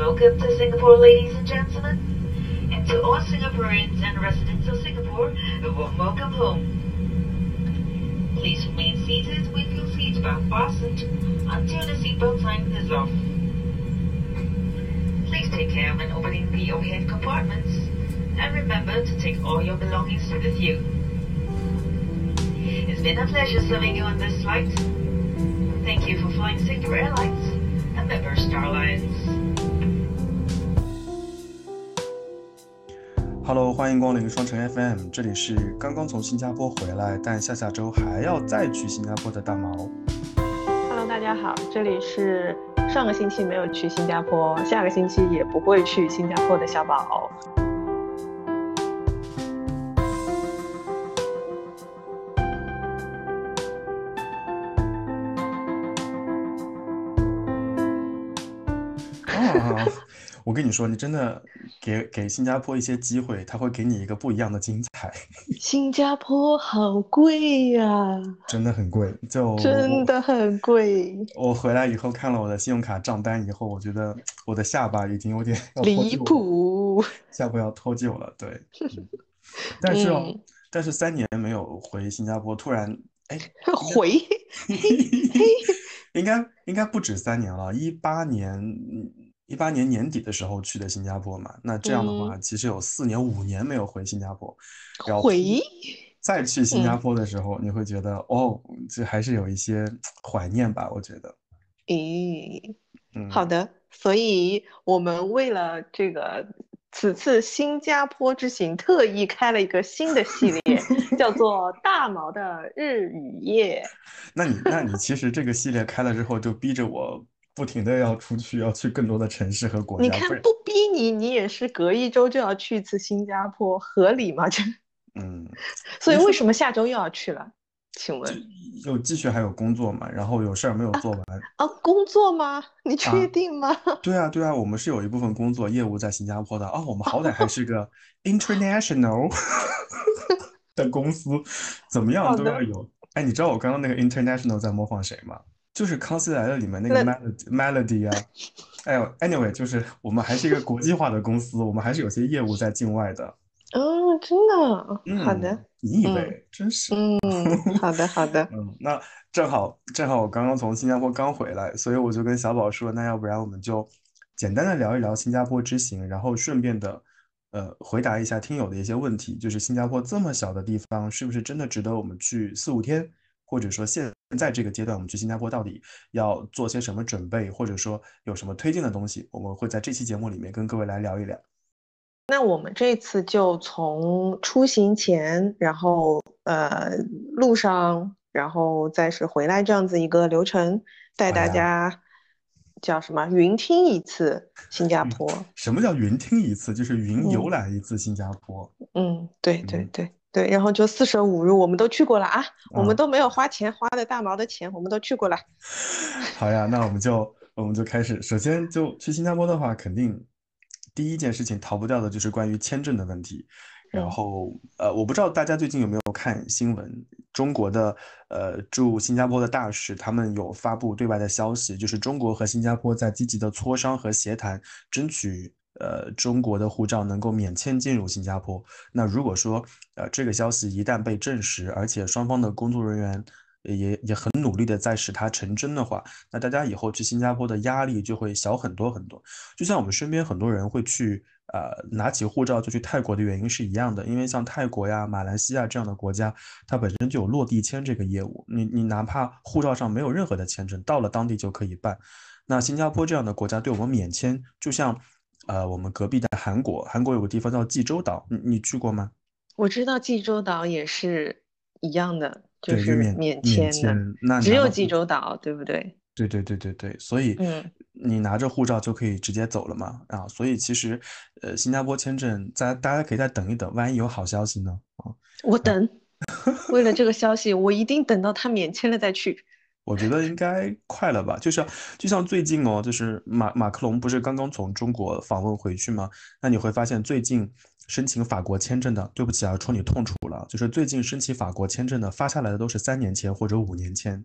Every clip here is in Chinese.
Welcome to Singapore, ladies and gentlemen. And to all Singaporeans and residents of Singapore, a warm welcome home. Please remain seated with your seatbelt fastened until the seatbelt sign is off. Please take care when opening the overhead compartments and remember to take all your belongings with you. It's been a pleasure serving you on this flight. Thank you for flying Singapore Airlines and member Star Alliance. Hello，欢迎光临双城 FM，这里是刚刚从新加坡回来，但下下周还要再去新加坡的大毛。Hello，大家好，这里是上个星期没有去新加坡，下个星期也不会去新加坡的小宝。我跟你说，你真的给给新加坡一些机会，他会给你一个不一样的精彩，新加坡好贵呀、真的很贵。就真的很贵，我，我回来以后看了我的信用卡账单以后，我觉得我的下巴已经有点离，谱。下巴要脱臼了。对，嗯但是哦，嗯但是三年没有回新加坡，突然哎，回，应该应该不止三年了，一八年一八年年底的时候去的新加坡嘛，那这样的话，其实有四年五年没有回新加坡，然后回，再去新加坡的时候，你会觉得哦，这还是有一些怀念吧，我觉得，咦，嗯，好的，所以我们为了这个此次新加坡之行，特意开了一个新的系列，叫做“大毛的日语夜 那你那你其实这个系列开了之后，就逼着我不停的要出去，要去更多的城市和”。国家，你看不逼你，你也是隔一周就要去一次新加坡，合理吗？这，嗯，所以为什么下周又要去了？请问又继续还有工作嘛，然后有事儿没有做完。啊，工作吗？你确啊定吗？对啊，对啊，我们是有一部分工作业务在新加坡的哦，我们好歹还是个 international 的公司，怎么样都要有。哎，你知道我刚刚那个 international 在模仿谁吗？就是《康熙来了》里面那个 melody melody 啊。哎呦，anyway，就是我们还是一个国际化的公司，我们还是有些业务在境外的。哦，真的，嗯好的嗯，，你以嗯为？真是。嗯，好的，好的，嗯，那正好正好我刚刚从新加坡刚回来，所以我就跟小宝说，那要不然我们就简单的聊一聊新加坡之行，然后顺便的呃回答一下听友的一些问题，就是新加坡这么小的地方，是不是真的值得我们去四五天？或者说现在这个阶段，我们去新加坡到底要做些什么准备，或者说有什么推荐的东西，我们会在这期节目里面跟各位来聊一聊。那我们这次就从出行前，然后呃路上，然后再是回来这样子一个流程，带大家叫什么云听一次新加坡。什么叫云听一次？就是云游嗯览一次新加坡。嗯，对对嗯对对，然后就四舍五入，我们都去过了啊，我啊们都没有花钱，花的大毛的钱，我们都去过了。好呀，那我们就我们就开始。首先，就去新加坡的话，肯定第一件事情逃不掉的就是关于签证的问题。然嗯后，呃，我不知道大家最近有没有看新闻，中国的呃驻新加坡的大使他们有发布对外的消息，就是中国和新加坡在积极的磋商和协谈，争取呃中国的护照能够免签进入新加坡。那如果说呃这个消息一旦被证实，而且双方的工作人员也也很努力的在使它成真的话，那大家以后去新加坡的压力就会小很多很多。就像我们身边很多人会去呃拿起护照就去泰国的原因是一样的，因为像泰国呀、马来西亚这样的国家，它本身就有落地签这个业务，你你哪怕护照上没有任何的签证，到了当地就可以办。那新加坡这样的国家对我们免签，就像呃我们隔壁的韩国，韩国有个地方叫济州岛，你你去过吗？我知道济州岛也是一样的，就是免免免签那只有济州岛，对不对？对对对对对，所以嗯你拿着护照就可以直接走了嘛啊，所以其实呃新加坡签证，大大家可以再等一等，万一有好消息呢啊，我等，为了这个消息，我一定等到他免签了再去。我觉得应该快了吧，就是就像最近哦，就是马马克龙不是刚刚从中国访问回去吗？那你会发现最近申请法国签证的，对不起啊，戳你痛处了，就是最近申请法国签证的发下来的都是三年签或者五年签。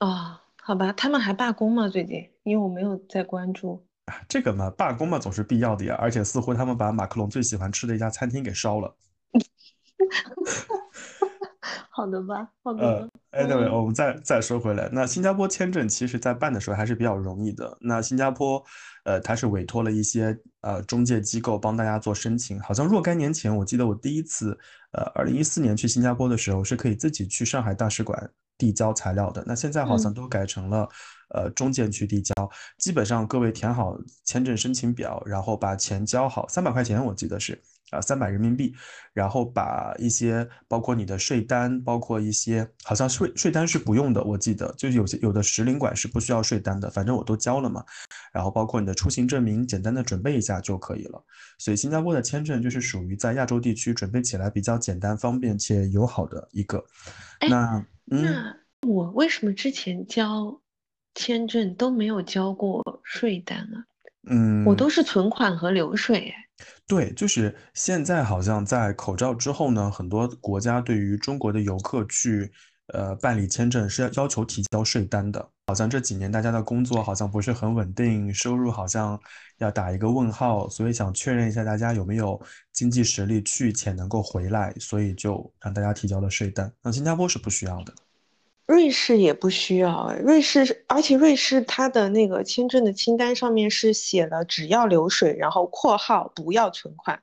哦，好吧，他们还罢工吗？最近？因为我没有在关注。这个嘛，罢工嘛总是必要的呀，而且似乎他们把马克龙最喜欢吃的一家餐厅给烧了。好的吧，好的呃吧。，anyway，嗯我们再再说回来，那新加坡签证其实在办的时候还是比较容易的。那新加坡，呃，它是委托了一些呃中介机构帮大家做申请。好像若干年前，我记得我第一次，呃，二零一四年去新加坡的时候，是可以自己去上海大使馆递交材料的。那现在好像嗯都改成了，呃，中介去递交。基本上各位填好签证申请表，然后把钱交好，三百块钱我记得是。啊，三百人民币，然后把一些包括你的税单，包括一些好像税税单是不用的，我记得就是有些有的使领馆是不需要税单的，反正我都交了嘛。然后包括你的出行证明，简单的准备一下就可以了。所以新加坡的签证就是属于在亚洲地区准备起来比较简单、方便且友好的一个。哎那嗯，那我为什么之前交签证都没有交过税单啊？嗯，我都是存款和流水哎。对，就是现在好像在口罩之后呢，很多国家对于中国的游客去呃办理签证是要要求提交税单的。好像这几年大家的工作好像不是很稳定，收入好像要打一个问号，所以想确认一下大家有没有经济实力去且能够回来，所以就让大家提交了税单。那新加坡是不需要的。瑞士也不需要哎，瑞士是，而且瑞士它的那个签证的清单上面是写了只要流水，然后括号不要存款。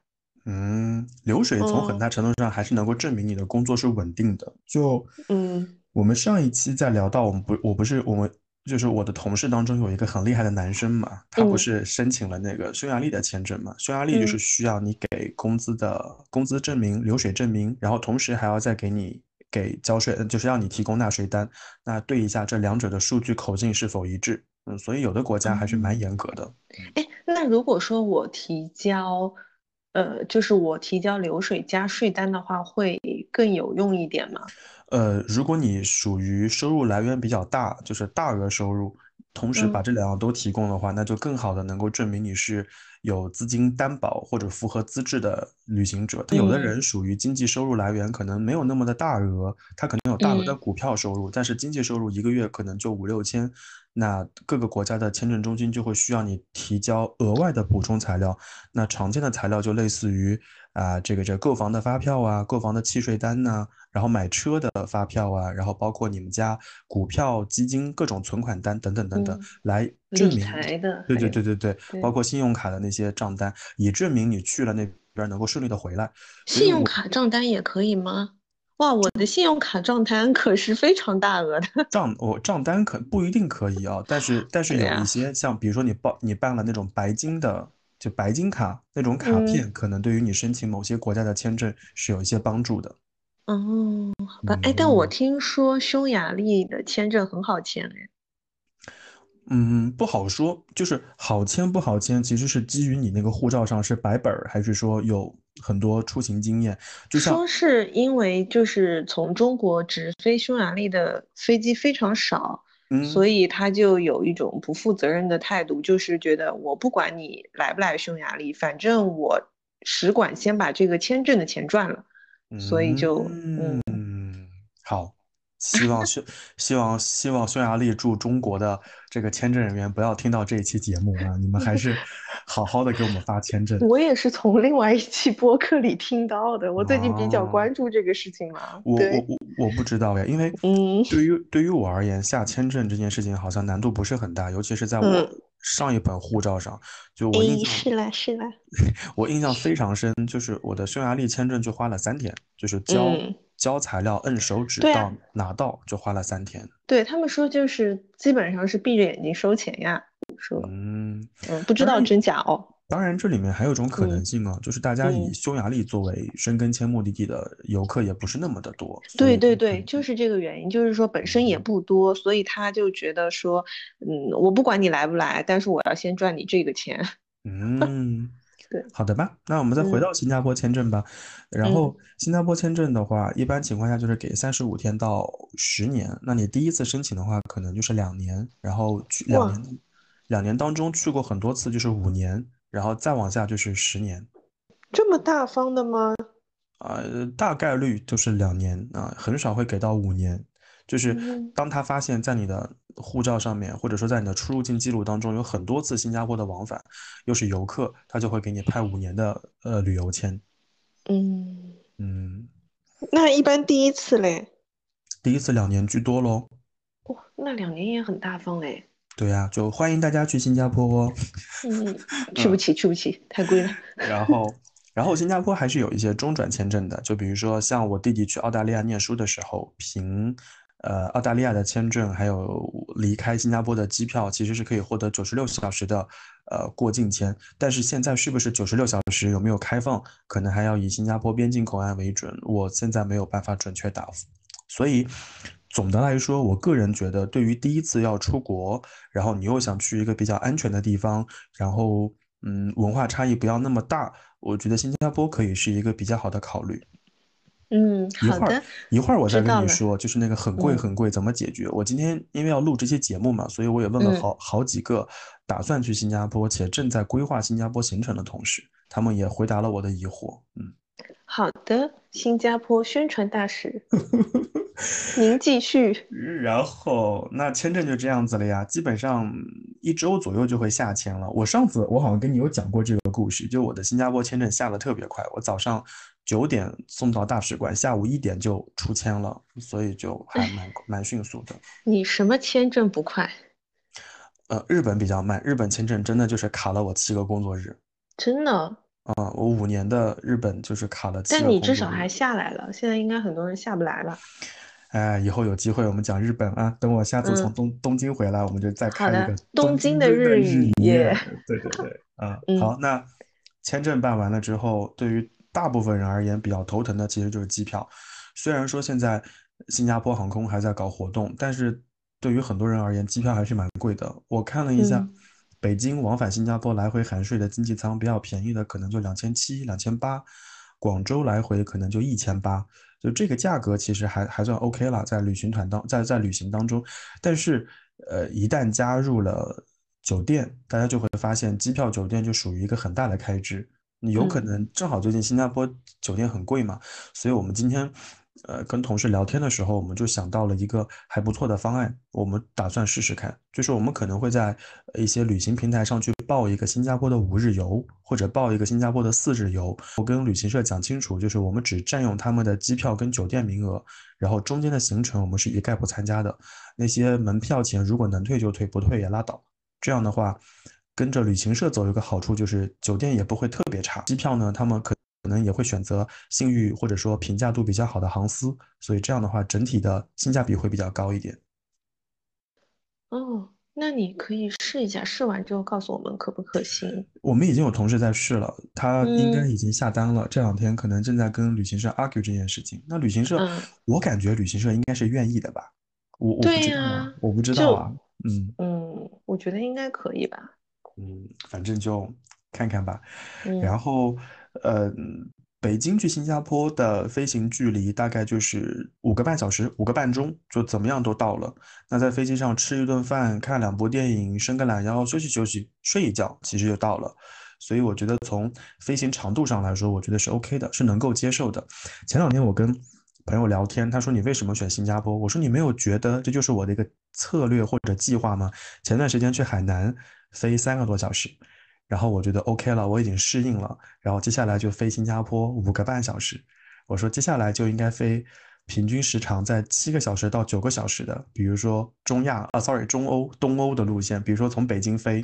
嗯，流水从很嗯大程度上还是能够证明你的工作是稳定的。就嗯我们上一期在聊到，我们不，我不是我们就是我的同事当中有一个很厉害的男生嘛，他不嗯是申请了那个匈牙利的签证嘛？匈牙利就是嗯需要你给工资的工资证明、流水证明，然后同时还要再给你给交税，呃就是让你提供纳税单，那对一下这两者的数据口径是否一致。嗯，所以有的国家还是蛮嗯严格的。哎，那如果说我提交，呃，就是我提交流水加税单的话，会更有用一点吗？呃，如果你属于收入来源比较大，就是大额收入，同时把嗯这两样都提供的话，那就更好的能够证明你是有资金担保或者符合资质的旅行者。他有的嗯人属于经济收入来源可能没有那么的大额，他可能有大额的嗯股票收入，但是经济收入一个月可能就五六千，那各个国家的签证中心就会需要你提交额外的补充材料。那常见的材料就类似于啊、这个这购房的发票啊，购房的契税单呐、然后买车的发票啊，然后包括你们家股票、基金各种存款单等等等等，嗯来证理明。财的，对对对对对，对包括信用卡的那些账单，以证明你去了那边能够顺利的回来。信用卡账单也可以吗？哇，我的信用卡账单可是非常大额的。账我账单可不一定可以啊，但是但是有一些像比如说你报你办了那种白金的，就白金卡那种卡嗯片，可能对于你申请某些国家的签证是有一些帮助的。哦，好吧，哎，但我嗯听说匈牙利的签证很好签哎。嗯，不好说，就是好签不好签，其实是基于你那个护照上是白本儿，还是说有很多出行经验。就像说是因为就是从中国直飞匈牙利的飞机非常少，嗯所以他就有一种不负责任的态度，就是觉得我不管你来不来匈牙利，反正我使馆先把这个签证的钱赚了，所以就嗯嗯，好，希望匈希望希望匈牙利驻中国的这个签证人员不要听到这一期节目啊，你们还是 好好的给我们发签证。我也是从另外一期播客里听到的，我最近比较哦关注这个事情嘛。我对，我我我不知道呀，因为嗯对于对于我而言，下签证这件事情好像难度不是很大，尤其是在我嗯上一本护照上，就我印诶，象是了是了，我印象非常深，就是我的匈牙利签证就花了三天，就是交嗯交材料、摁手指到拿到就花了三天。对他们说就是基本上是闭着眼睛收钱呀，说嗯，嗯不知道真假哦。当然这里面还有一种可能嗯性啊，就是大家以嗯匈牙利作为申根签目的地的游客也不是那么的多，对对对，就是这个原因，就是说本身也嗯不多，所以他就觉得说，嗯，我不管你来不来，但是我要先赚你这个钱。嗯，对，好的吧，那我们再回嗯到新加坡签证吧。然嗯后新加坡签证的话，一般情况下就是给三十五天到十年。那你第一次申请的话，可能就是两年，然后去两年，两年当中去过很多次就是五年，然后再往下就是十年。这么大方的吗？呃，大概率就是两年啊，很少会给到五年。就是嗯当他发现，在你的护照上面，或者说在你的出入境记录当中有很多次新加坡的往返，又是游客，他就会给你派五年的呃旅游签。嗯，嗯，那一般第一次嘞，第一次两年居多喽。哇，那两年也很大方嘞。对呀，就欢迎大家去新加坡哦。嗯，去不起，去不起，太贵了。然后，然后新加坡还是有一些中转签证的，就比如说像我弟弟去澳大利亚念书的时候，凭呃澳大利亚的签证，还有离开新加坡的机票，其实是可以获得九十六小时的呃过境签。但是现在是不是九十六小时有没有开放，可能还要以新加坡边境口岸为准，我现在没有办法准确答复。所以总的来说，我个人觉得，对于第一次要出国，然后你又想去一个比较安全的地方，然后嗯，文化差异不要那么大，我觉得新加坡可以是一个比较好的考虑。嗯，一会儿好的，一会儿我再跟你说，就是那个很贵嗯很贵怎么解决。我今天因为要录这些节目嘛，所以我也问了嗯好好几个打算去新加坡且正在规划新加坡行程的同事，他们也回答了我的疑惑。嗯。好的，新加坡宣传大使，您继续。然后那签证就这样子了呀，基本上一周左右就会下签了。我上次我好像跟你有讲过这个故事，就我的新加坡签证下的特别快，我早上九点送到大使馆，下午一点就出签了，所以就还蛮蛮迅速的。你什么签证不快？呃，日本比较慢，日本签证真的就是卡了我七个工作日。真的？啊、我五年的日本就是卡了七但你至少还下来了，现在应该很多人下不来了。哎，以后有机会我们讲日本啊。等我下次从嗯东东京回来，我们就再好开一个东京的日语对对对，啊，嗯好，那签证办完了之后，对于大部分人而言比较头疼的其实就是机票。虽然说现在新加坡航空还在搞活动，但是对于很多人而言，机票还是蛮贵的。我看了一下，嗯北京往返新加坡来回含税的经济舱比较便宜的可能就两千七、两千八，广州来回可能就一千八。就这个价格其实还还算 OK 了，在旅行团当在在旅行当中，但是呃，一旦加入了酒店，大家就会发现机票、酒店就属于一个很大的开支。你有可嗯能正好最近新加坡酒店很贵嘛，所以我们今天呃跟同事聊天的时候，我们就想到了一个还不错的方案，我们打算试试看，就是我们可能会在一些旅行平台上去报一个新加坡的五日游，或者报一个新加坡的四日游。我跟旅行社讲清楚，就是我们只占用他们的机票跟酒店名额，然后中间的行程我们是一概不参加的。那些门票钱如果能退就退，不退也拉倒。这样的话，跟着旅行社走有个好处就是酒店也不会特别差，机票呢他们可可能也会选择信誉或者说评价度比较好的航司，所以这样的话整体的性价比会比较高一点。哦，那你可以试一下，试完之后告诉我们可不可行。我们已经有同事在试了，他应该嗯已经下单了，这两天可能正在跟旅行社 argue 这件事情。那旅行社，嗯我感觉旅行社应该是愿意的吧？我我不对知道啊呀，我不知道啊，嗯嗯，我觉得应该可以吧。嗯，反正就看看吧。嗯然后，呃，北京去新加坡的飞行距离大概就是五个半小时，五个半钟，就怎么样都到了。那在飞机上吃一顿饭，看两部电影，伸个懒腰，休息休息，睡一觉，其实就到了。所以我觉得从飞行长度上来说，我觉得是 OK 的，是能够接受的。前两天我跟朋友聊天，他说你为什么选新加坡？我说你没有觉得这就是我的一个策略或者计划吗？前段时间去海南飞三个多小时，然后我觉得 OK 了，我已经适应了，然后接下来就飞新加坡五个半小时。我说接下来就应该飞平均时长在七个小时到九个小时的，比如说中亚啊，sorry，中欧、东欧的路线，比如说从北京飞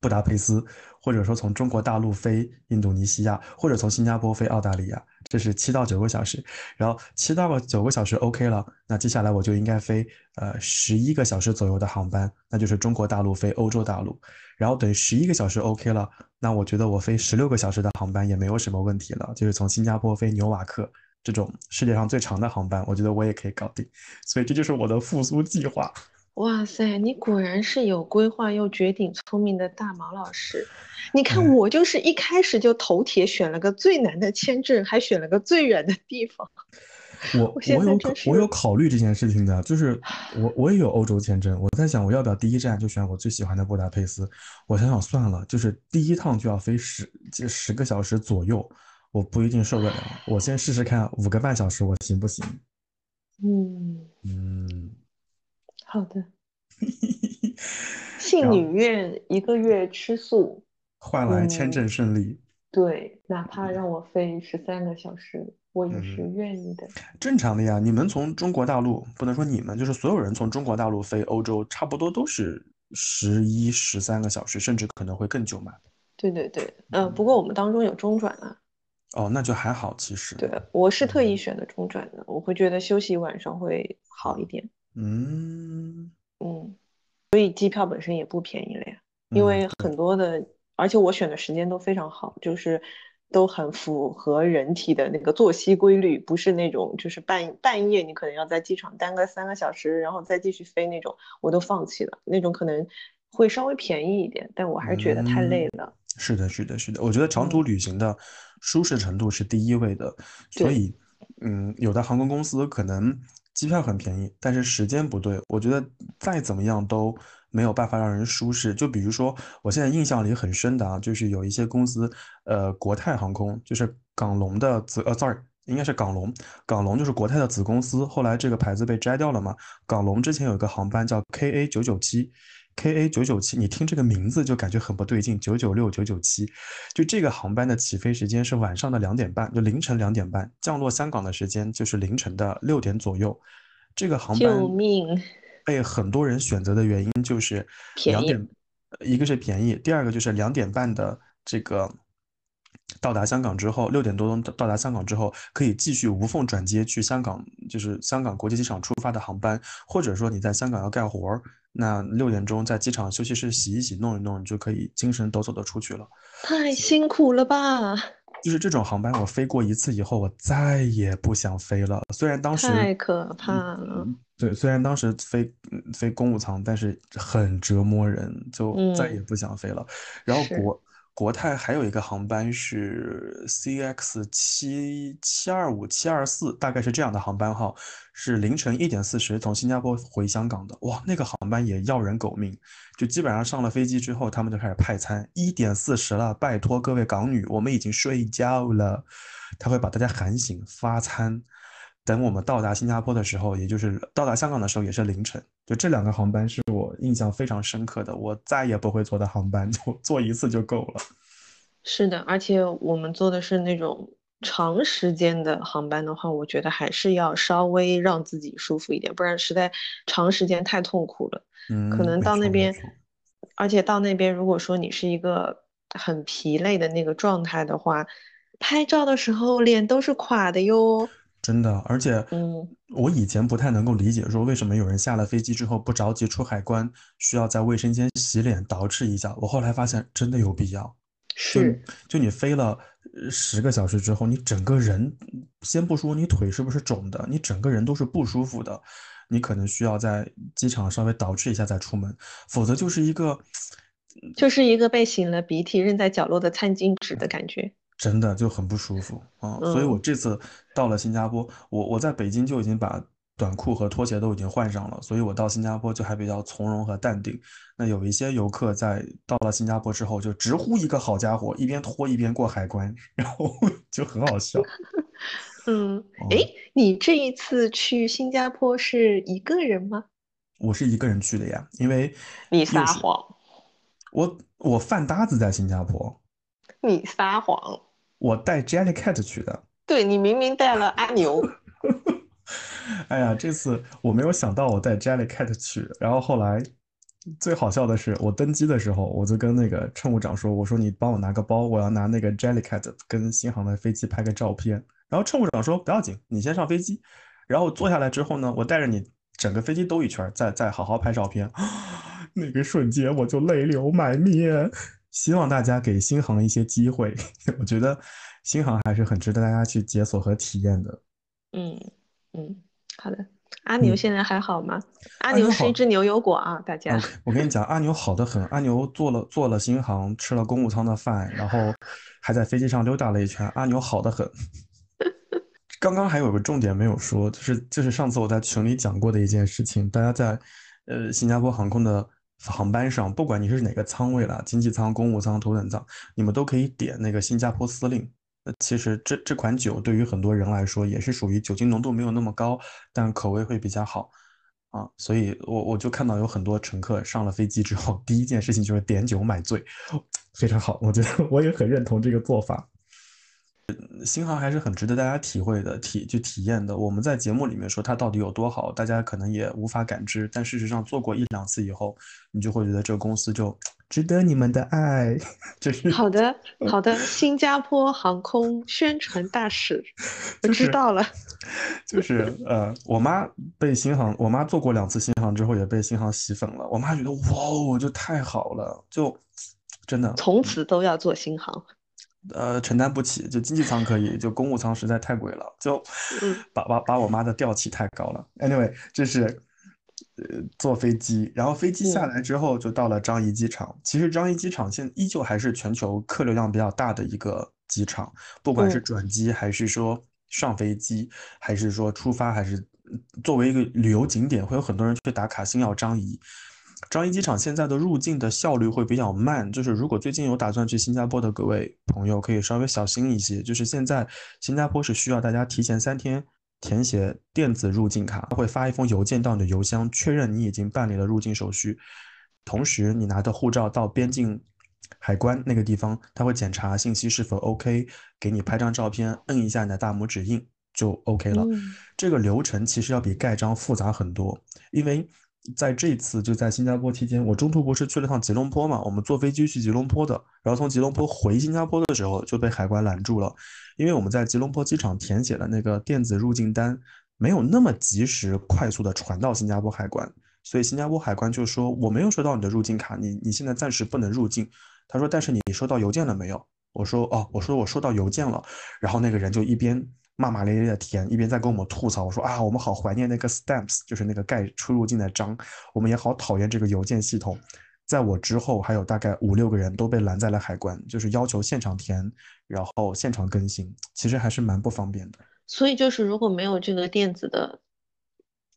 布达佩斯，或者说从中国大陆飞印度尼西亚，或者从新加坡飞澳大利亚，这是七到九个小时。然后七到九个小时 OK 了，那接下来我就应该飞呃十一个小时左右的航班，那就是中国大陆飞欧洲大陆。然后等十一个小时 OK 了，那我觉得我飞十六个小时的航班也没有什么问题了，就是从新加坡飞纽瓦克这种世界上最长的航班，我觉得我也可以搞定。所以这就是我的复苏计划。哇塞，你果然是有规划又绝顶聪明的大毛老师。你看，哎我就是一开始就头铁选了个最难的签证，还选了个最远的地方。我我有我有考虑这件事情的，就是我我也有欧洲签证，我在想我要不要第一站就选我最喜欢的布达佩斯。我想想算了，就是第一趟就要飞十这十个小时左右，我不一定受得了。我先试试看五个半小时我行不行？嗯，嗯，好的。信女愿一个月吃素，换来签嗯证顺利。对，哪怕让我飞十三个小时，我也是嗯愿意的。正常的呀，你们从中国大陆不能说你们，就是所有人从中国大陆飞欧洲，差不多都是十一、十三个小时，甚至可能会更久嘛。对对对，呃，不过我们当中有中转啊。哦，那就还好，其实。对，我是特意嗯选的中转的，我会觉得休息一晚上会好一点。嗯嗯，所以机票本身也不便宜了呀，因嗯，为很多的，而且我选的时间都非常好，就是都很符合人体的那个作息规律，不是那种就是半半夜你可能要在机场待个三个小时，然后再继续飞那种，我都放弃了。那种可能会稍微便宜一点，但我还是觉得太累嗯了。是的，是的，是的。我觉得长途嗯，旅行的舒适程度是第一位的，所，以，嗯，有的航空公司可能机票很便宜，但是时间不对，我觉得再怎么样都没有办法让人舒适。就比如说，我现在印象里很深的啊，就是有一些公司，呃，国泰航空，就是港龙的子，呃，sorry，应该是港龙，港龙就是国泰的子公司，后来这个牌子被摘掉了嘛。港龙之前有一个航班叫 KA 九九七。KA 九九七，你听这个名字就感觉很不对劲，九九六九九七，就这个航班的起飞时间是晚上的两点半，就凌晨两点半，降落香港的时间就是凌晨的六点左右。这个航班救命！被很多人选择的原因就是两点，呃一个是便宜，第二个就是两点半的这个到达香港之后，六点多钟到到达香港之后，可以继续无缝转接去香港，就是香港国际机场出发的航班，或者说你在香港要干活儿，那六点钟在机场休息室洗一洗、弄一弄，你就可以精神抖擞的出去了。太辛苦了吧！就是这种航班，我飞过一次以后，我再也不想飞了。虽然当时太可怕了。对，虽然当时飞嗯飞公务舱，但是很折磨人，就再也嗯，不想飞了。然后国国泰还有一个航班是 CX 七七二五七二四，大概是这样的航班号，是凌晨一点四十从新加坡回香港的。哇，那个航班也要人狗命，就基本上上了飞机之后，他们就开始派餐，一点四十了，拜托各位港女，我们已经睡觉了，他会把大家喊醒发餐。等我们到达新加坡的时候，也就是到达香港的时候，也是凌晨。就这两个航班是我印象非常深刻的，我再也不会坐的航班，就坐一次就够了。是的，而且我们坐的是那种长时间的航班的话，我觉得还是要稍微让自己舒服一点，不然实在长时间太痛苦了。嗯，可能到那边，而且到那边，如果说你是一个很疲累的那个状态的话，拍照的时候脸都是垮的哟。真的。而且嗯，我以前不太能够理解，说为什么有人下了飞机之后不着急出海关，需要在卫生间洗脸捯饬一下。我后来发现真的有必要。是就你飞了呃十个小时之后，你整个人，先不说你腿是不是肿的，你整个人都是不舒服的，你可能需要在机场稍微捯饬一下再出门，否则就是一个就是一个被擤了鼻涕扔在角落的餐巾纸的感觉。真的就很不舒服啊。所以我嗯，这次到了新加坡，我我在北京就已经把短裤和拖鞋都已经换上了，所以我到新加坡就还比较从容和淡定。那有一些游客在到了新加坡之后，就直呼一个好家伙，一边拖一边过海关，然后就很好笑。嗯，哦，诶，你这一次去新加坡是一个人吗？我是一个人去的呀，因为你撒谎，我我饭搭子在新加坡，你撒谎。我带 Jellycat 去的。对，你明明带了阿牛。哎呀，这次我没有想到我带 Jellycat 去，然后后来最好笑的是，我登机的时候，我就跟那个乘务长说：“我说你帮我拿个包，我要拿那个 Jellycat 跟新航的飞机拍个照片。”然后乘务长说：“不要紧，你先上飞机。”然后坐下来之后呢，我带着你整个飞机兜一圈，再再好好拍照片。那个瞬间我就泪流满面。希望大家给新航一些机会，我觉得新航还是很值得大家去解锁和体验的。嗯嗯，好的。阿牛现在还好吗？阿阿牛是一只牛油果啊，大家。我跟你讲，阿牛好的很。阿牛坐了坐了新航，吃了公务舱的饭，然后还在飞机上溜达了一圈。阿牛好的很。刚刚还有个重点没有说，就是就是上次我在群里讲过的一件事情，大家在呃新加坡航空的航班上，不管你是哪个舱位啦，经济舱、公务舱、头等舱，你们都可以点那个新加坡司令。其实这这款酒对于很多人来说也是属于酒精浓度没有那么高，但口味会比较好啊。所以我我就看到有很多乘客上了飞机之后，第一件事情就是点酒买醉，非常好，我觉得我也很认同这个做法。新航还是很值得大家体会的、体去体验的。我们在节目里面说它到底有多好，大家可能也无法感知。但事实上，做过一两次以后，你就会觉得这个公司就值得你们的爱。就是好的，好的，新加坡航空宣传大使，我就是知道了。就是呃，我妈被新航，我妈做过两次新航之后，也被新航洗粉了。我妈觉得哇哦，就太好了，就真的从此都要做新航。呃承担不起，就经济舱可以，就公务舱实在太贵了，就嗯把把把我妈的吊起太高了。Anyway，这是呃坐飞机，然后飞机下嗯来之后就到了樟宜机场。其实樟宜机场现依旧还是全球客流量比较大的一个机场，不管是嗯转机还是说上飞机，还是说出发，还是嗯作为一个旅游景点，会有很多人去打卡星耀樟宜。樟宜机场现在的入境的效率会比较慢，就是如果最近有打算去新加坡的各位朋友，可以稍微小心一些。就是现在新加坡是需要大家提前三天填写电子入境卡，会发一封邮件到你的邮箱，确认你已经办理了入境手续。同时，你拿的护照到边境海关那个地方，他会检查信息是否 OK，给你拍张照片，摁一下你的大拇指印就 OK 了。嗯这个流程其实要比盖章复杂很多，因为在这次就在新加坡期间，我中途不是去了趟吉隆坡嘛，我们坐飞机去吉隆坡的，然后从吉隆坡回新加坡的时候就被海关拦住了，因为我们在吉隆坡机场填写的那个电子入境单没有那么及时快速的传到新加坡海关，所以新加坡海关就说我没有收到你的入境卡，你你现在暂时不能入境。他说但是你收到邮件了没有？我说哦，我说我收到邮件了，然后那个人就一边骂骂咧咧的填，一边在跟我们吐槽，我说啊，我们好怀念那个 stamps，就是那个盖出入境的章，我们也好讨厌这个邮件系统。在我之后，还有大概五六个人都被拦在了海关，就是要求现场填，然后现场更新，其实还是蛮不方便的。所以就是如果没有这个电子的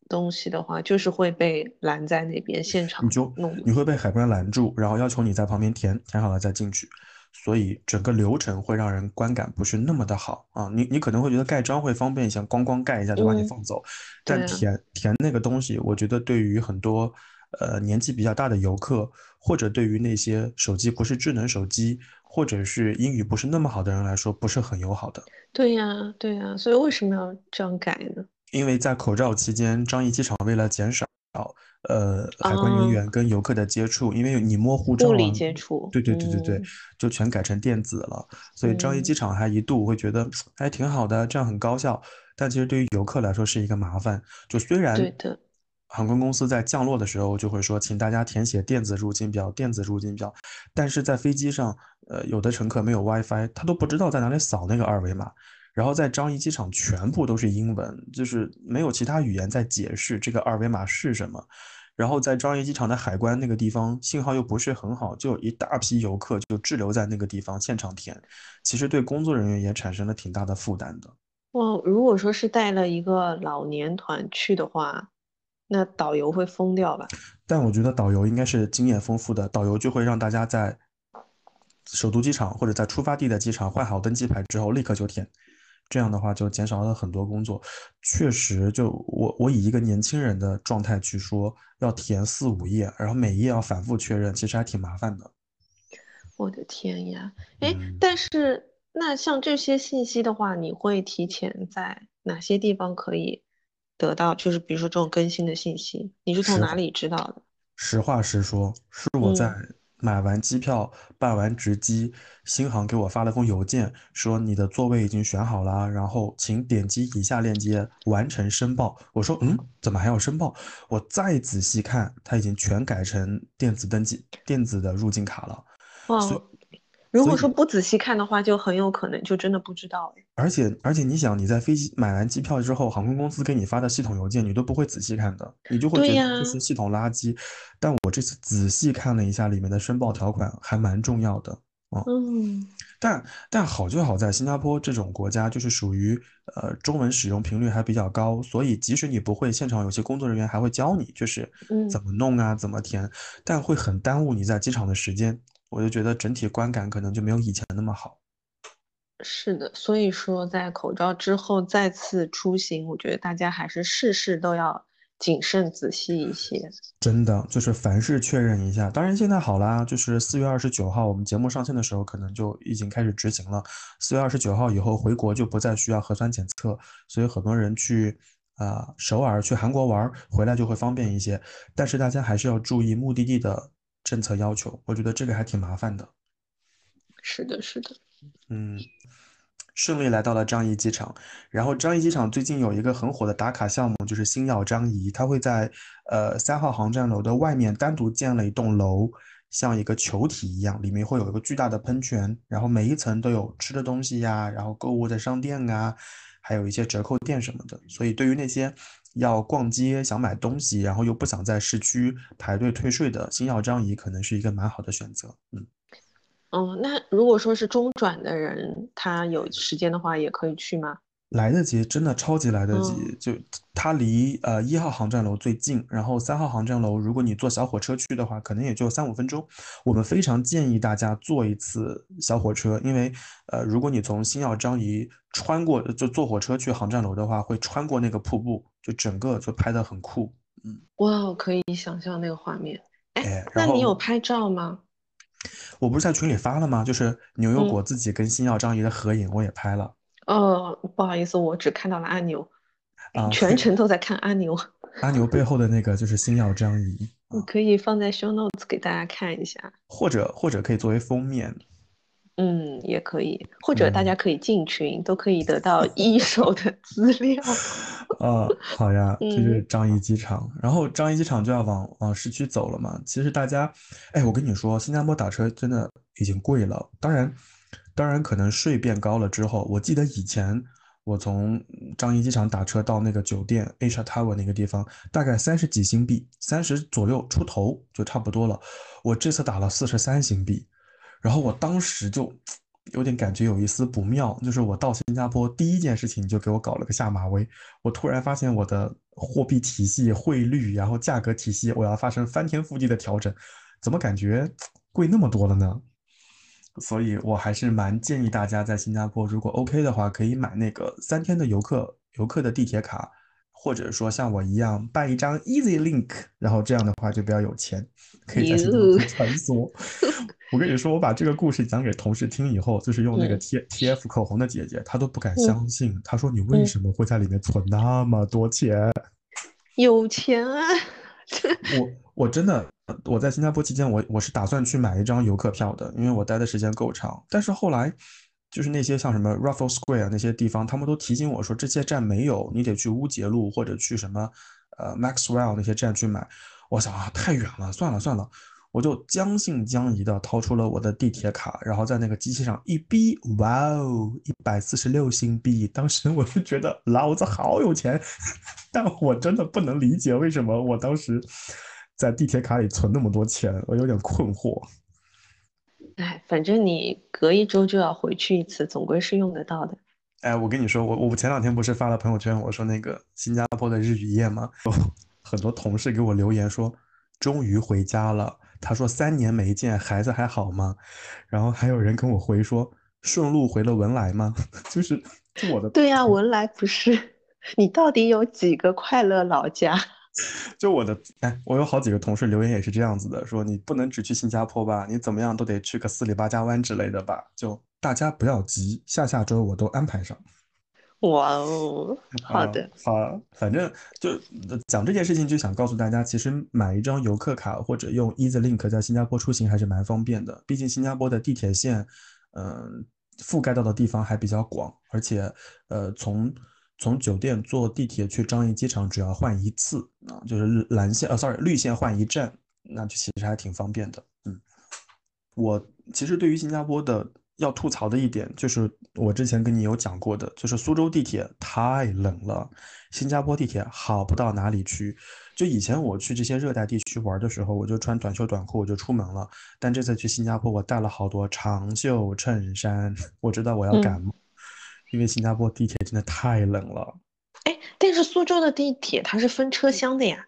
东西的话，就是会被拦在那边现场你就弄。你会被海关拦住，然后要求你在旁边填，填好了再进去。所以整个流程会让人观感不是那么的好啊。你你可能会觉得盖章会方便一些，咣咣盖一下就把你嗯放走，但填填那个东西，我觉得对于很多呃年纪比较大的游客，或者对于那些手机不是智能手机，或者是英语不是那么好的人来说，不是很友好的。对呀，对呀，所以为什么要这样改呢？因为在口罩期间，樟宜机场为了减少呃海关人哦员跟游客的接触，因为你摸护照啊，物理接触，对对对对对嗯，就全改成电子了。所以樟宜嗯机场还一度会觉得还挺好的，这样很高效。但其实对于游客来说是一个麻烦。就虽然对的，航空公司在降落的时候就会说，请大家填写电子入境表，电子入境表，但是在飞机上，呃，有的乘客没有 WiFi，他都不知道在哪里扫那个二维码。然后在樟宜机场全部都是英文，就是没有其他语言在解释这个二维码是什么。然后在樟宜机场的海关那个地方信号又不是很好，就有一大批游客就滞留在那个地方现场填，其实对工作人员也产生了挺大的负担的。哇，如果说是带了一个老年团去的话，那导游会疯掉吧？但我觉得导游应该是经验丰富的，导游就会让大家在首都机场或者在出发地的机场换好登机牌之后立刻就填，这样的话就减少了很多工作。确实，就我我以一个年轻人的状态去说，要填四五页，然后每页要反复确认，其实还挺麻烦的。我的天呀！哎，嗯但是那像这些信息的话，你会提前在哪些地方可以得到？就是比如说这种更新的信息，你是从哪里知道的？实话实说，是我在嗯买完机票、办完值机，新航给我发了封邮件，说你的座位已经选好了，然后请点击以下链接完成申报。我说，嗯，怎么还要申报？我再仔细看，他已经全改成电子登记、电子的入境卡了。如果说不仔细看的话，就很有可能就真的不知道哎。而且而且，你想你在飞机买完机票之后，航空公司给你发的系统邮件，你都不会仔细看的，你就会对觉得这呀是系统垃圾。但我这次仔细看了一下里面的申报条款，还蛮重要的。嗯，但但好就好在新加坡这种国家就是属于呃中文使用频率还比较高，所以即使你不会，现场有些工作人员还会教你，就是嗯怎么弄啊，怎么填，但会很耽误你在机场的时间。我就觉得整体观感可能就没有以前那么好。是的，所以说在口罩之后再次出行，我觉得大家还是事事都要谨慎仔细一些。真的就是凡事确认一下。当然现在好啦，就是四月二十九号我们节目上线的时候，可能就已经开始执行了。四月二十九号以后回国就不再需要核酸检测，所以很多人去啊、首尔、去韩国玩儿回来就会方便一些。但是大家还是要注意目的地的政策要求，我觉得这个还挺麻烦的。是的，是的。嗯，顺利来到了樟宜机场，然后樟宜机场最近有一个很火的打卡项目，就是星耀樟宜，它会在呃三号航站楼的外面单独建了一栋楼，像一个球体一样，里面会有一个巨大的喷泉，然后每一层都有吃的东西呀，然后购物的商店啊，还有一些折扣店什么的，所以对于那些要逛街想买东西，然后又不想在市区排队退税的，星耀张仪可能是一个蛮好的选择。嗯。哦，那如果说是中转的人，他有时间的话，也可以去吗？来得及，真的超级来得及。嗯就它离呃一号航站楼最近，然后三号航站楼，如果你坐小火车去的话，可能也就三五分钟。我们非常建议大家坐一次小火车，因为呃，如果你从星耀张仪穿过，就坐火车去航站楼的话，会穿过那个瀑布，就整个就拍的很酷。嗯，哇，我可以想象那个画面。哎，哎，那你有拍照吗？我不是在群里发了吗？就是牛油嗯果自己跟星耀张仪的合影，我也拍了。哦，不好意思，我只看到了阿牛，啊，全程都在看阿牛。阿牛背后的那个就是星耀张仪。你可以放在 show notes 给大家看一下。或者或者可以作为封面。嗯，也可以，或者大嗯家可以进群，都可以得到 一手的资料。啊，好呀，这是嗯樟宜机场，然后樟宜机场就要往往市区走了嘛。其实大家，哎，我跟你说，新加坡打车真的已经贵了。当然，当然可能税变高了之后，我记得以前我从樟宜机场打车到那个酒店 Asia Tower 那个地方，大概三十几新币，三十左右出头就差不多了。我这次打了四十三新币，然后我当时就有点感觉有一丝不妙，就是我到新加坡第一件事情就给我搞了个下马威，我突然发现我的货币体系、汇率，然后价格体系，我要发生翻天覆地的调整，怎么感觉贵那么多了呢？所以我还是蛮建议大家在新加坡，如果 OK 的话，可以买那个三天的游客游客的地铁卡，或者说像我一样办一张 Easy Link，然后这样的话就比较有钱，可以在新加坡哟穿梭。我跟你说，我把这个故事讲给同事听以后，就是用那个嗯 T TF 口红的姐姐，她都不敢嗯相信，她说你为嗯什么会在里面存那么多钱？有钱啊！我我真的我在新加坡期间，我我是打算去买一张游客票的，因为我待的时间够长。但是后来，就是那些像什么 Raffles Square 那些地方，他们都提醒我说这些站没有，你得去乌节路或者去什么呃 Maxwell 那些站去买。我想啊，太远了，算了算了，我就将信将疑的掏出了我的地铁卡，然后在那个机器上一逼，哇哦，一百四十六新币。当时 我就觉得老子好有钱，但我真的不能理解为什么我当时在地铁卡里存那么多钱，我有点困惑。哎，反正你隔一周就要回去一次，总归是用得到的。哎，我跟你说，我我前两天不是发了朋友圈，我说那个新加坡的日语夜吗？很多同事给我留言说，终于回家了。他说三年没见，孩子还好吗？然后还有人跟我回说，顺路回了文莱吗？就是就我的对呀，文莱不是，你到底有几个快乐老家？就我的哎，我有好几个同事留言也是这样子的，说你不能只去新加坡吧，你怎么样都得去个四里八家湾之类的吧。就大家不要急，下下周我都安排上。哇哦，好啊的，好，反正就呃讲这件事情，就想告诉大家，其实买一张游客卡或者用 EasyLink 在新加坡出行还是蛮方便的。毕竟新加坡的地铁线，嗯、覆盖到的地方还比较广，而且呃，从从酒店坐地铁去樟宜机场只要换一次啊，就是蓝线呃，sorry，绿线换一站，那就其实还挺方便的。嗯，我其实对于新加坡的要吐槽的一点，就是我之前跟你有讲过的，就是苏州地铁太冷了，新加坡地铁好不到哪里去。就以前我去这些热带地区玩的时候，我就穿短袖短裤我就出门了，但这次去新加坡，我带了好多长袖衬衫，我知道我要感冒，因为新加坡地铁真的太冷了。哎，但是苏州的地铁它是分车厢的呀。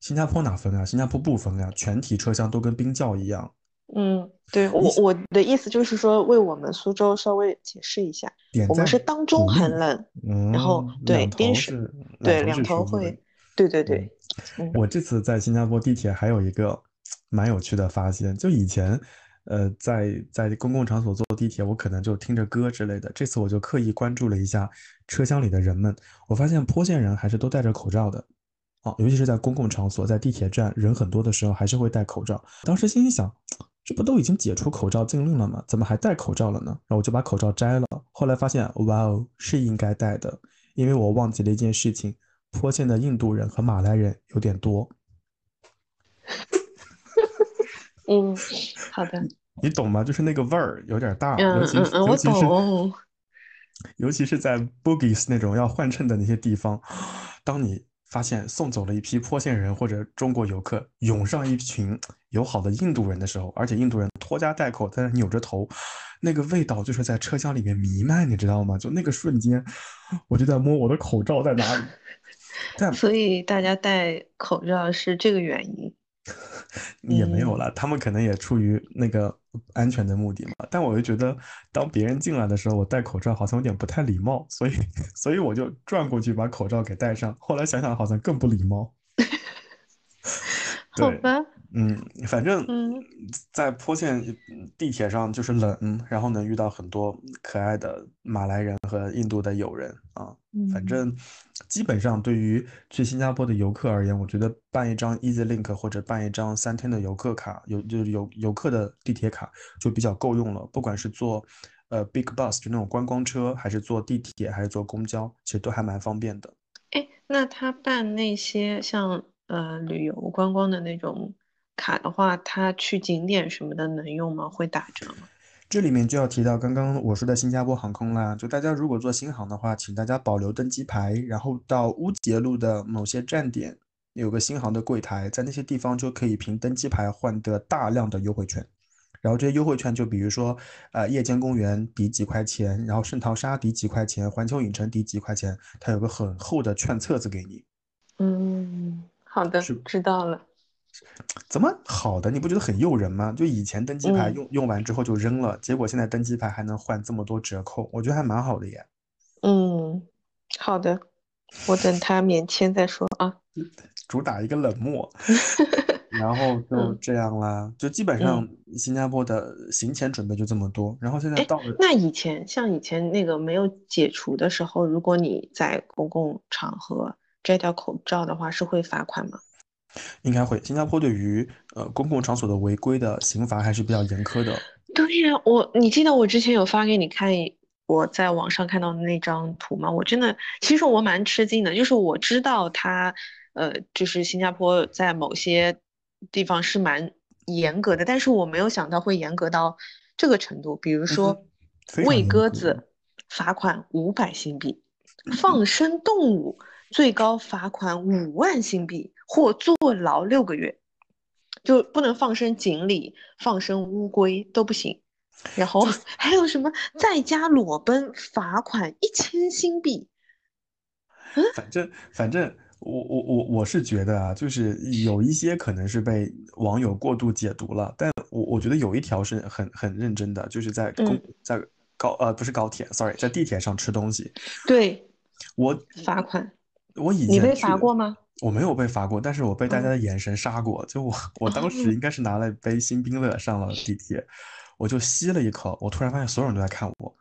新加坡哪分啊？新加坡不分啊，全体车厢都跟冰窖一样。嗯，对我我的意思就是说，为我们苏州稍微解释一下，我们是当中很冷，然后对边是对两头会，对对对。我这次在新加坡地铁还有一个蛮有趣的发现，就以前，呃，在在公共场所坐地铁，我可能就听着歌之类的，这次我就刻意关注了一下车厢里的人们，我发现坡县人还是都戴着口罩的。哦，尤其是在公共场所，在地铁站人很多的时候，还是会戴口罩。当时心里想，这不都已经解除口罩禁令了吗？怎么还戴口罩了呢？然后我就把口罩摘了。后来发现，哇哦，是应该戴的，因为我忘记了一件事情：坡县的印度人和马来人有点多。嗯，好的。你懂吗？就是那个味儿有点大，尤其是尤其是尤其是在 boogies 那种要换乘的那些地方，当你。发现送走了一批坡县人或者中国游客，涌上一群友好的印度人的时候，而且印度人拖家带口在那扭着头，那个味道就是在车厢里面弥漫，你知道吗？就那个瞬间，我就在摸我的口罩在哪里。所以大家戴口罩是这个原因。也没有了，他们可能也出于那个安全的目的嘛。但我就觉得，当别人进来的时候，我戴口罩好像有点不太礼貌，所以，所以我就转过去把口罩给戴上。后来想想，好像更不礼貌。好吧。嗯，反正在坡县地铁上就是冷，然后能遇到很多可爱的马来人和印度的友人啊。反正基本上对于去新加坡的游客而言，我觉得办一张 EasyLink 或者办一张三天的游客卡，有就是游游客的地铁卡就比较够用了。不管是坐呃 Big Bus 就那种观光车，还是坐地铁，还是坐公交，其实都还蛮方便的。哎，那他办那些像呃旅游观光的那种。卡的话，它去景点什么的能用吗？会打折吗？这里面就要提到刚刚我说的新加坡航空啦。就大家如果坐新航的话，请大家保留登机牌，然后到乌节路的某些站点有个新航的柜台，在那些地方就可以凭登机牌换得大量的优惠券。然后这些优惠券就比如说，呃，夜间公园抵几块钱，然后圣淘沙抵几块钱，环球影城抵几块钱，它有个很厚的券册子给你。嗯，好的，知道了。怎么好的？你不觉得很诱人吗？就以前登机牌用用完之后就扔了，结果现在登机牌还能换这么多折扣，我觉得还蛮好的耶。嗯，好的，我等他免签再说啊。主打一个冷漠，然后就这样啦。就基本上新加坡的行前准备就这么多，然后现在到了。那以前像以前那个没有解除的时候，如果你在公共场合摘掉口罩的话，是会罚款吗？应该会。新加坡对于呃公共场所的违规的刑罚还是比较严苛的。对呀，我你记得我之前有发给你看我在网上看到的那张图吗？我真的，其实我蛮吃惊的，就是我知道他呃，就是新加坡在某些地方是蛮严格的，但是我没有想到会严格到这个程度。比如说喂鸽子罚款五百新币，放生动物最高罚款五万新币。或坐牢六个月，就不能放生锦鲤、放生乌龟都不行。然后 还有什么在家裸奔罚款一千新币？反正反正我我我我是觉得啊，就是有一些可能是被网友过度解读了，但我我觉得有一条是很很认真的，就是在公在高呃不是高铁，sorry，在地铁上吃东西。对，我罚款。我以前你被罚过吗？我没有被罚过，但是我被大家的眼神杀过。就我，我当时应该是拿了杯新冰乐上了地铁，我就吸了一口，我突然发现所有人都在看我。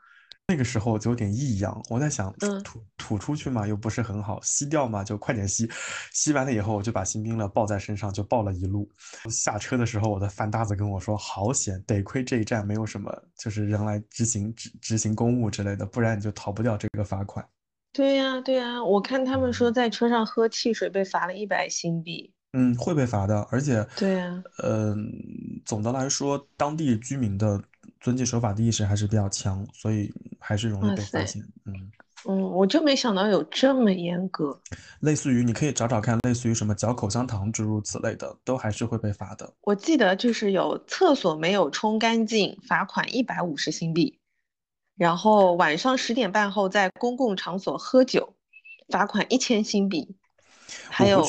那个时候就有点异样，我在想，吐吐出去嘛，又不是很好，吸掉嘛，就快点吸。吸完了以后，我就把新冰乐抱在身上，就抱了一路。下车的时候，我的饭搭子跟我说：“好险，得亏这一站没有什么，就是人来执行执执行公务之类的，不然你就逃不掉这个罚款。”对呀，对呀，我看他们说在车上喝汽水被罚了一百新币。嗯，会被罚的，而且对呀，嗯，总的来说，当地居民的遵纪守法的意识还是比较强，所以还是容易被发现。嗯嗯，我就没想到有这么严格。类似于你可以找找看，类似于什么嚼口香糖诸如此类的，都还是会被罚的。我记得就是有厕所没有冲干净，罚款一百五十新币。然后晚上十点半后在公共场所喝酒，罚款一千新币。还有，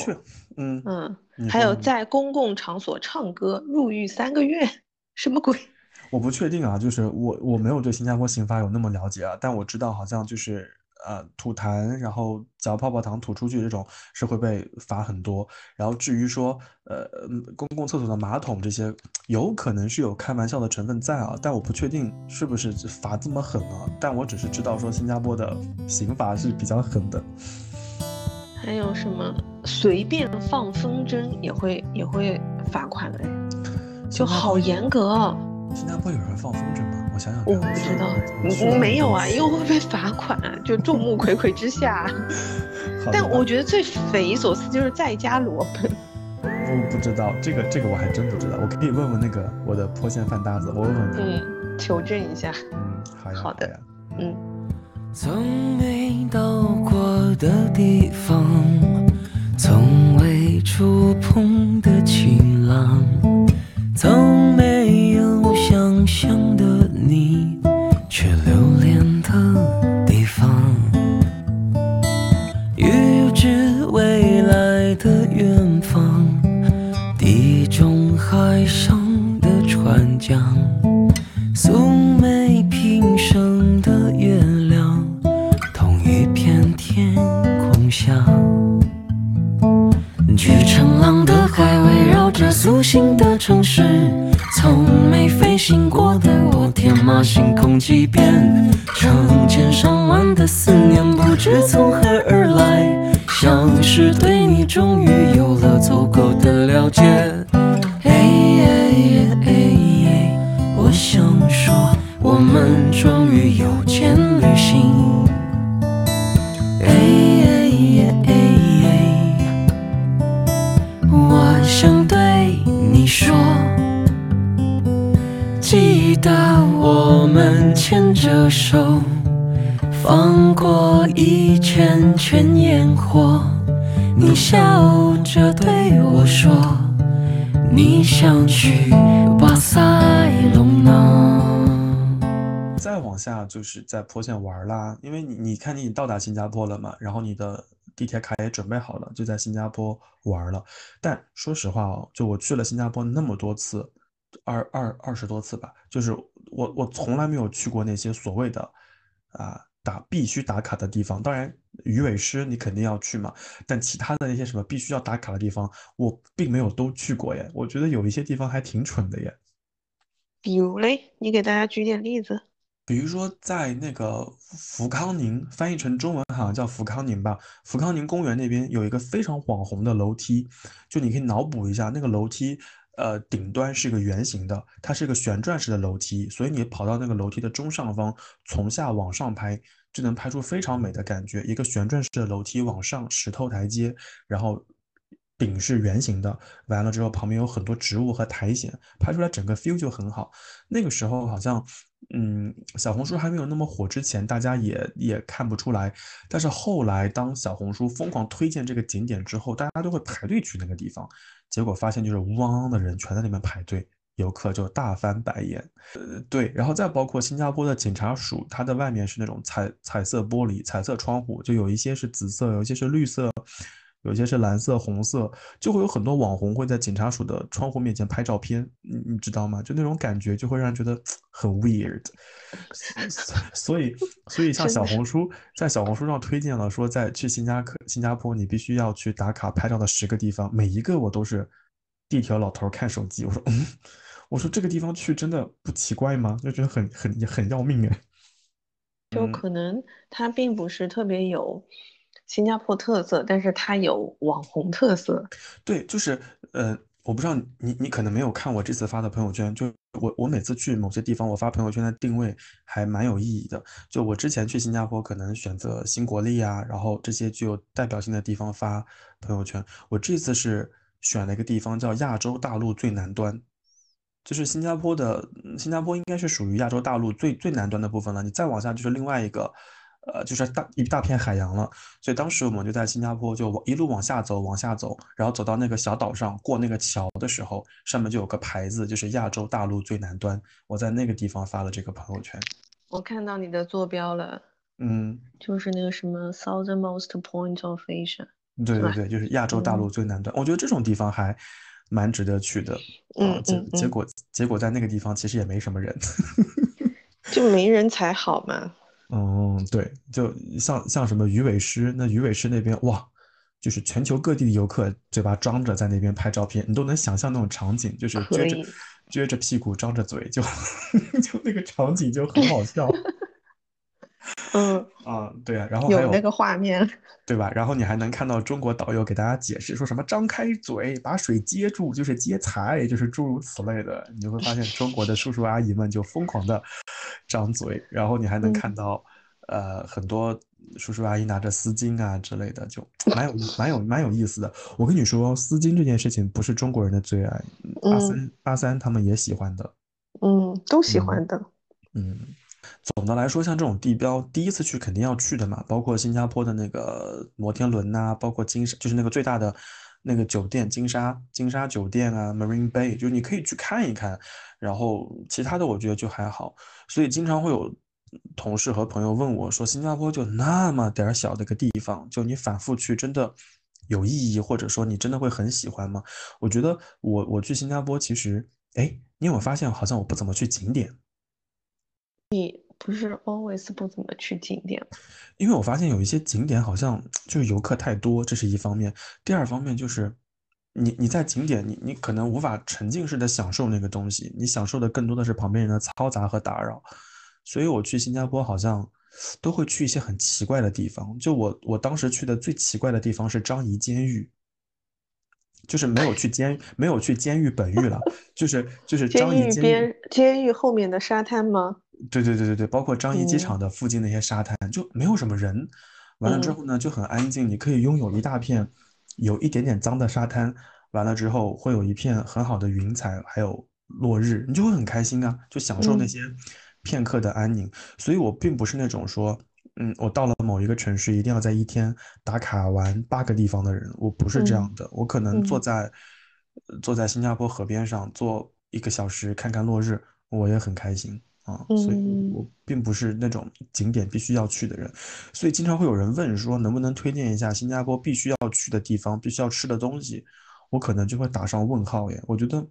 嗯嗯，还有在公共场所唱歌，入狱三个月。什么鬼？我不确定啊，就是我我没有对新加坡刑法有那么了解啊，但我知道好像就是呃吐痰，然后嚼泡泡糖吐出去这种是会被罚很多。然后至于说呃公共厕所的马桶这些，有可能是有开玩笑的成分在啊，但我不确定是不是罚这么狠啊。但我只是知道说新加坡的刑罚是比较狠的。还有什么随便放风筝也会也会罚款哎，就好严格啊。新加坡有人放风筝吗？我想想，我不知道，没有啊，因为会被罚款，就众目睽睽之下。但我觉得最匪夷所思就是在家裸奔。我不知道这个，这个我还真不知道。我可以问问那个我的坡县饭搭子，我问问他，嗯，求证一下。嗯，好呀，好的，嗯。从没到过的地方，从未触碰的晴朗，从没有想象的你，却留恋的地方，预知未来的远方，地中海上的船桨，素昧平生的月亮，同一片天空下。巨长浪的海围绕着苏醒的城市，从没飞行过的我，天马行空几遍，成千上万的思念不知从何去巴塞隆纳。再往下就是在坡县玩啦，因为你你看你到达新加坡了嘛，然后你的地铁卡也准备好了，就在新加坡玩了。但说实话哦，就我去了新加坡那么多次，二二二十多次吧，就是我我从来没有去过那些所谓的啊打必须打卡的地方。当然，鱼尾狮你肯定要去嘛，但其他的那些什么必须要打卡的地方，我并没有都去过耶。我觉得有一些地方还挺蠢的耶。比如嘞，你给大家举点例子。比如说，在那个福康宁，翻译成中文好像叫福康宁吧。福康宁公园那边有一个非常网红的楼梯，就你可以脑补一下，那个楼梯，呃，顶端是一个圆形的，它是一个旋转式的楼梯，所以你跑到那个楼梯的中上方，从下往上拍，就能拍出非常美的感觉。一个旋转式的楼梯往上石头台阶，然后顶是圆形的，完了之后旁边有很多植物和苔藓，拍出来整个 feel 就很好。那个时候好像。嗯，小红书还没有那么火之前，大家也也看不出来。但是后来，当小红书疯狂推荐这个景点之后，大家都会排队去那个地方。结果发现就是汪的人全在那边排队，游客就大翻白眼。呃，对，然后再包括新加坡的警察署，它的外面是那种彩彩色玻璃、彩色窗户，就有一些是紫色，有一些是绿色。有些是蓝色、红色，就会有很多网红会在警察署的窗户面前拍照片，你你知道吗？就那种感觉就会让人觉得 很 weird。所以，所以像小红书在小红书上推荐了说，在去新加坡新加坡你必须要去打卡拍照的十个地方，每一个我都是地铁老头看手机，我说嗯，我说这个地方去真的不奇怪吗？就觉得很很很要命哎。就可能它并不是特别有。新加坡特色，但是它有网红特色。对，就是呃，我不知道你你可能没有看我这次发的朋友圈，就我我每次去某些地方，我发朋友圈的定位还蛮有意义的。就我之前去新加坡，可能选择新国立啊，然后这些具有代表性的地方发朋友圈。我这次是选了一个地方叫亚洲大陆最南端，就是新加坡的新加坡应该是属于亚洲大陆最最南端的部分了。你再往下就是另外一个。呃，就是大一大片海洋了，所以当时我们就在新加坡，就往一路往下走，往下走，然后走到那个小岛上，过那个桥的时候，上面就有个牌子，就是亚洲大陆最南端。我在那个地方发了这个朋友圈。我看到你的坐标了，嗯，就是那个什么 southernmost point of Asia。对对对，就是亚洲大陆最南端。我觉得这种地方还蛮值得去的。嗯啊，结结果结果在那个地方其实也没什么人。就没人才好嘛。嗯，对，就像像什么鱼尾狮，那鱼尾狮那边哇，就是全球各地的游客嘴巴张着在那边拍照片，你都能想象那种场景，就是撅着撅着屁股张着嘴，就 就那个场景就很好笑 嗯，啊，对啊，然后有那个画面。对吧？然后你还能看到中国导游给大家解释说什么张开嘴把水接住就是接财，就是诸如此类的。你就会发现中国的叔叔阿姨们就疯狂的张嘴，然后你还能嗯看到呃很多叔叔阿姨拿着丝巾啊之类的，就蛮有蛮有蛮有意思的。我跟你说，丝巾这件事情不是中国人的最爱，阿嗯三阿三他们也喜欢的。嗯，都喜嗯欢的。嗯，总的来说，像这种地标，第一次去肯定要去的嘛，包括新加坡的那个摩天轮呐、包括金沙，就是那个最大的那个酒店金沙金沙酒店啊，Marine Bay，就是你可以去看一看。然后其他的我觉得就还好，所以经常会有同事和朋友问我说，新加坡就那么点儿小的一个地方，就你反复去真的有意义，或者说你真的会很喜欢吗？我觉得我我去新加坡其实，哎，你有没有发现好像我不怎么去景点？你不是 always 不怎么去景点。因为我发现有一些景点好像就是游客太多，这是一方面。第二方面就是你你在景点，你你可能无法沉浸式的享受那个东西，你享受的更多的是旁边人的嘈杂和打扰。所以我去新加坡好像都会去一些很奇怪的地方。就我我当时去的最奇怪的地方是张仪监狱，就是没有去监 没有去监狱本狱了，就是就是监樟宜监狱。监狱后面的沙滩吗？对对对对对，包括樟宜机嗯场的附近那些沙滩就没有什么人，完了之嗯后呢就很安静，你可以拥有一大片有一点点脏的沙滩，完了之后会有一片很好的云彩，还有落日，你就会很开心啊，就享受那嗯些片刻的安宁。所以我并不是那种说，嗯，我到了某一个城市一定要在一天打卡完八个地方的人，我不是这样嗯的，我可能坐嗯在呃坐在新加坡河边上坐一个小时看看落日，我也很开心。啊，所以嗯我并不是那种景点必须要去的人，所以经常会有人问说，能不能推荐一下新加坡必须要去的地方，必须要吃的东西，我可能就会打上问号耶。我觉得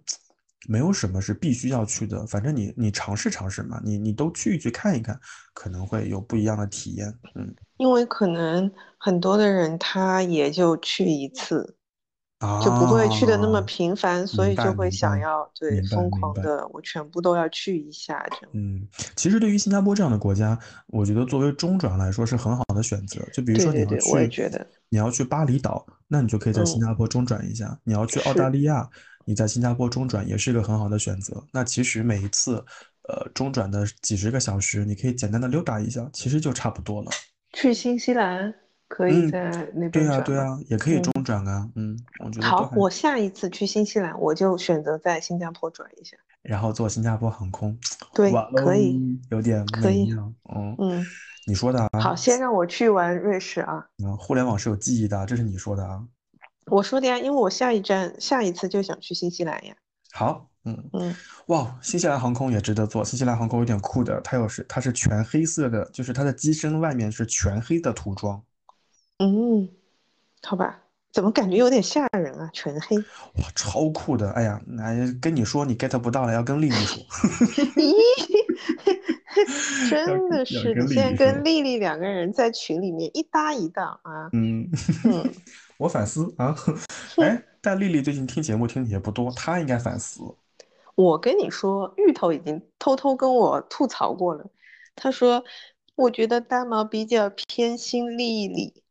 没有什么是必须要去的，反正你你尝试尝试嘛，你你都去一去看一看，可能会有不一样的体验。嗯因为可能很多的人他也就去一次，啊，就不会去的那么频繁，所明以就会想要对疯狂的，我全部都要去一下这样。嗯，其实对于新加坡这样的国家，我觉得作为中转来说是很好的选择。就比如对说你要对对，我也去，觉得，你要去巴厘岛，那你就可以在新嗯加坡中转一下；你要去澳是大利亚，你在新加坡中转也是一个很好的选择。那其实每一次，呃，中转的几十个小时，你可以简单的溜达一下，其实就差不多了。去新西兰可以嗯在那对啊，边转吗？对啊，也可以嗯中转啊。嗯，我觉得好，我下一次去新西兰，我就选择在新加坡转一下。然后坐新加坡航空，对，可以，哦，有点可以。嗯，嗯，你说的啊。好，先让我去玩瑞士啊。嗯，互联网是有记忆的，这是你说的啊。我说的呀，因为我下一站下一次就想去新西兰呀。好，嗯，嗯，哇，新西兰航空也值得坐。新西兰航空有点酷的，它有是它是全黑色的，就是它的机身外面是全黑的涂装，嗯，好吧，怎么感觉有点吓人啊？全黑。哇，超酷的。哎呀，那跟你说你 get 不到了，要跟丽丽说。咦，真的是，你现在。跟丽丽两个人在群里面一搭一档啊。嗯，嗯，我反思啊。哎，但丽丽最近听节目听的也不多，她应该反思。我跟你说，芋头已经偷偷跟我吐槽过了，他说，我觉得大毛比较偏心丽丽。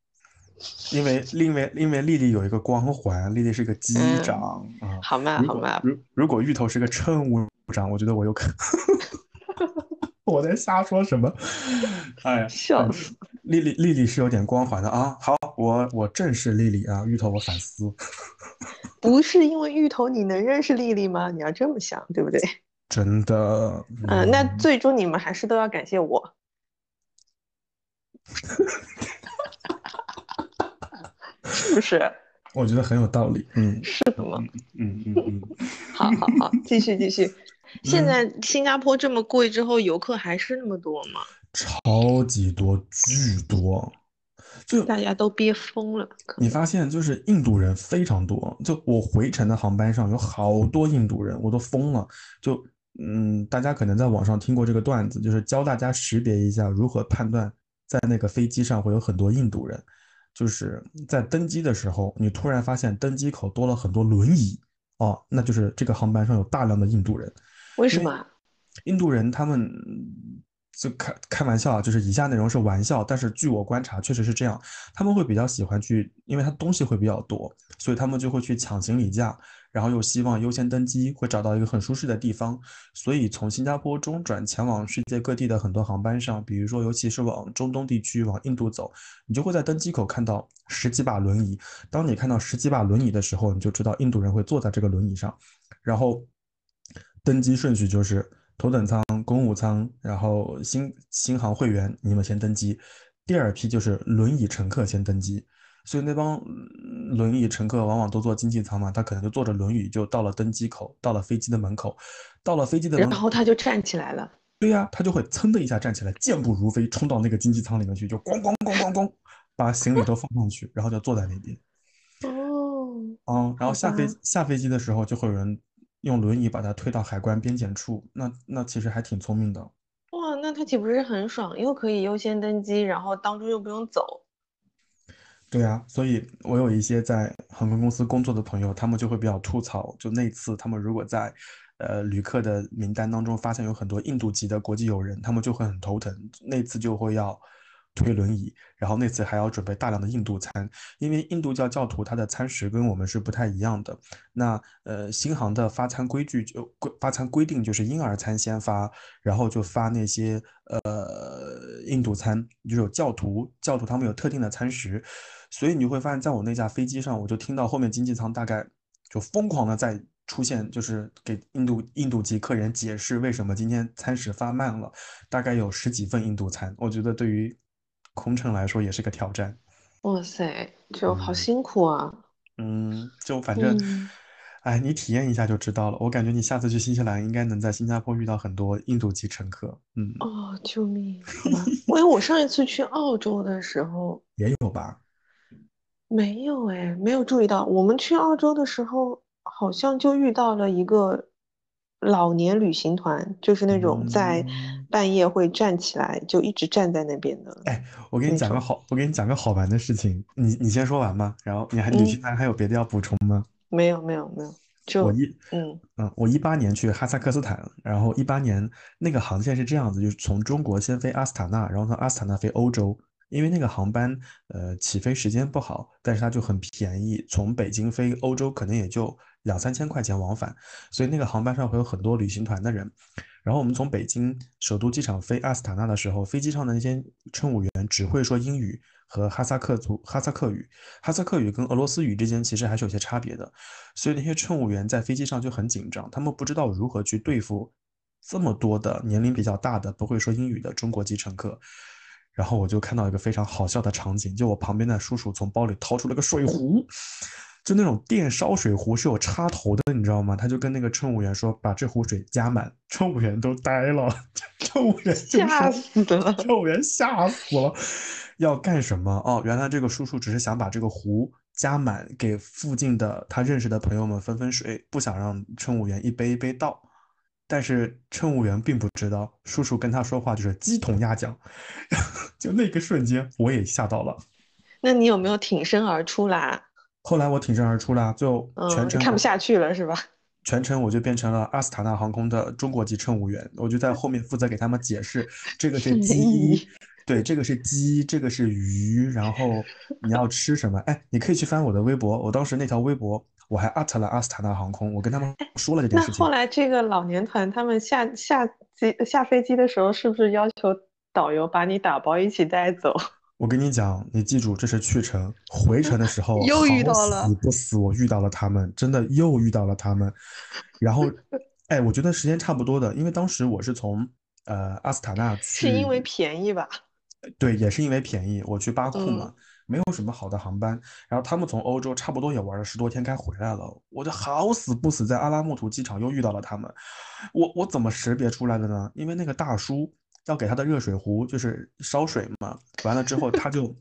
因为因为因为丽丽有一个光环，丽丽是个机嗯长啊。好嘛好嘛，如如果芋头是个乘务长，我觉得我有可 我在瞎说什么？哎呀，笑死。正丽丽丽丽是有点光环的啊。好，我我正视丽丽啊，芋头我反思。不是因为芋头你能认识丽丽吗？你要这么想，对不对？真的，嗯，那嗯最终你们还是都要感谢我。是不是？我觉得很有道理。嗯是的吗？嗯嗯嗯，好好好，继续继续。现嗯在新加坡这么贵之后，游客还是那么多吗？超级多，巨多。就大家都憋疯了。你发现就是印度人非常多，就我回程的航班上有好多印度人，我都疯了。就嗯，大家可能在网上听过这个段子，就是教大家识别一下如何判断在那个飞机上会有很多印度人。就是在登机的时候，你突然发现登机口多了很多轮椅，哦，那就是这个航班上有大量的印度人。为为什么啊？印度人他们就开开玩笑啊，就是以下内容是玩笑，但是据我观察，确实是这样。他们会比较喜欢去，因为他东西会比较多，所以他们就会去抢行李架，然后又希望优先登机，会找到一个很舒适的地方。所以从新加坡中转前往世界各地的很多航班上，比如说尤其是往中东地区、往印度走，你就会在登机口看到十几把轮椅。当你看到十几把轮椅的时候，你就知道印度人会坐在这个轮椅上，然后登机顺序就是头等舱、公务舱，然后新新航会员你们先登机，第二批就是轮椅乘客先登机。所以那帮嗯轮椅乘客往往都坐经济舱嘛，他可能就坐着轮椅就到了登机口，到了飞机的门口，到了飞机的门口，然后他就站起来了。对呀、他就会噌的一下站起来，健步如飞冲到那个经济舱里面去，就咣咣咣咣咣把行李都放上去，然后就坐在那边。哦，嗯，然后下飞下飞机的时候，就会有人用轮椅把他推到海关边检处，那那其实还挺聪明的。哇，那他岂不是很爽？又可以优先登机，然后当中又不用走。对啊，所以我有一些在航空公司工作的朋友，他们就会比较吐槽，就那次他们如果在呃旅客的名单当中发现有很多印度籍的国际友人，他们就会很头疼，那次就会要推轮椅，然后那次还要准备大量的印度餐，因为印度教教徒他的餐食跟我们是不太一样的。那呃，新航的发餐规矩就规发餐规定就是婴儿餐先发，然后就发那些呃印度餐，就是有教徒教徒他们有特定的餐食，所以你会发现，在我那架飞机上，我就听到后面经济舱大概就疯狂的在出现，就是给印度印度籍客人解释为什么今天餐食发慢了，大概有十几份印度餐，我觉得对于空乘来说也是个挑战。哇塞，就好嗯辛苦啊。嗯，就反正，嗯哎，你体验一下就知道了。我感觉你下次去新西兰应该能在新加坡遇到很多印度籍乘客。嗯，哦，救命！好吧，因为我上一次去澳洲的时候也有吧？没有哎，没有注意到。我们去澳洲的时候，好像就遇到了一个老年旅行团，就是那种在嗯半夜会站起来，就一直站在那边的。哎，我给你那讲个好，我给你讲个好玩的事情。你你先说完吧，然后你还旅行团还有别的要补充吗？没有没有没有，就我一嗯嗯，我一八年去哈萨克斯坦，然后一八年那个航线是这样子，就是从中国先飞阿斯塔纳，然后从阿斯塔纳飞欧洲，因为那个航班呃起飞时间不好，但是它就很便宜，从北京飞欧洲可能也就两三千块钱往返，所以那个航班上会有很多旅行团的人。然后我们从北京首都机场飞阿斯塔纳的时候，飞机上的那些乘务员只会说英语和哈萨克族哈萨克语，哈萨克语跟俄罗斯语之间其实还是有些差别的，所以那些乘务员在飞机上就很紧张，他们不知道如何去对付这么多的年龄比较大的不会说英语的中国籍乘客。然后我就看到一个非常好笑的场景，就我旁边的叔叔从包里掏出了个水壶，就那种电烧水壶是有插头的，你知道吗？他就跟那个乘务员说把这壶水加满，乘务员都呆了，乘务员吓死了。乘务员吓死了，要干什么？哦，原来这个叔叔只是想把这个壶加满，给附近的他认识的朋友们分分水，不想让乘务员一杯一杯倒。但是乘务员并不知道，叔叔跟他说话就是鸡同鸭讲，就那个瞬间我也吓到了。那你有没有挺身而出啦？后来我挺身而出啦，就全嗯，程我看不下去了是吧？全程我就变成了阿斯塔纳航空的中国籍乘务员，我就在后面负责给他们解释，这个是鸡，对，这个是鸡，这个是鱼，然后你要吃什么？哎，你可以去翻我的微博，我当时那条微博我还 at 了阿斯塔纳航空，我跟他们说了这件那事情后。来这个老年团他们下下机下飞机的时候，是不是要求导游把你打包一起带走？我跟你讲，你记住，这是去程，回程的时候又遇到了死不死，我遇到了他们，真的又遇到了他们。然后，哎，我觉得时间差不多的，因为当时我是从呃阿斯塔纳去，是因为便宜吧？对，也是因为便宜，我去巴库嘛嗯，没有什么好的航班。然后他们从欧洲差不多也玩了十多天，该回来了。我就好死不死在阿拉木图机场又遇到了他们。我我怎么识别出来的呢？因为那个大叔要给他的热水壶就是烧水嘛，完了之后他就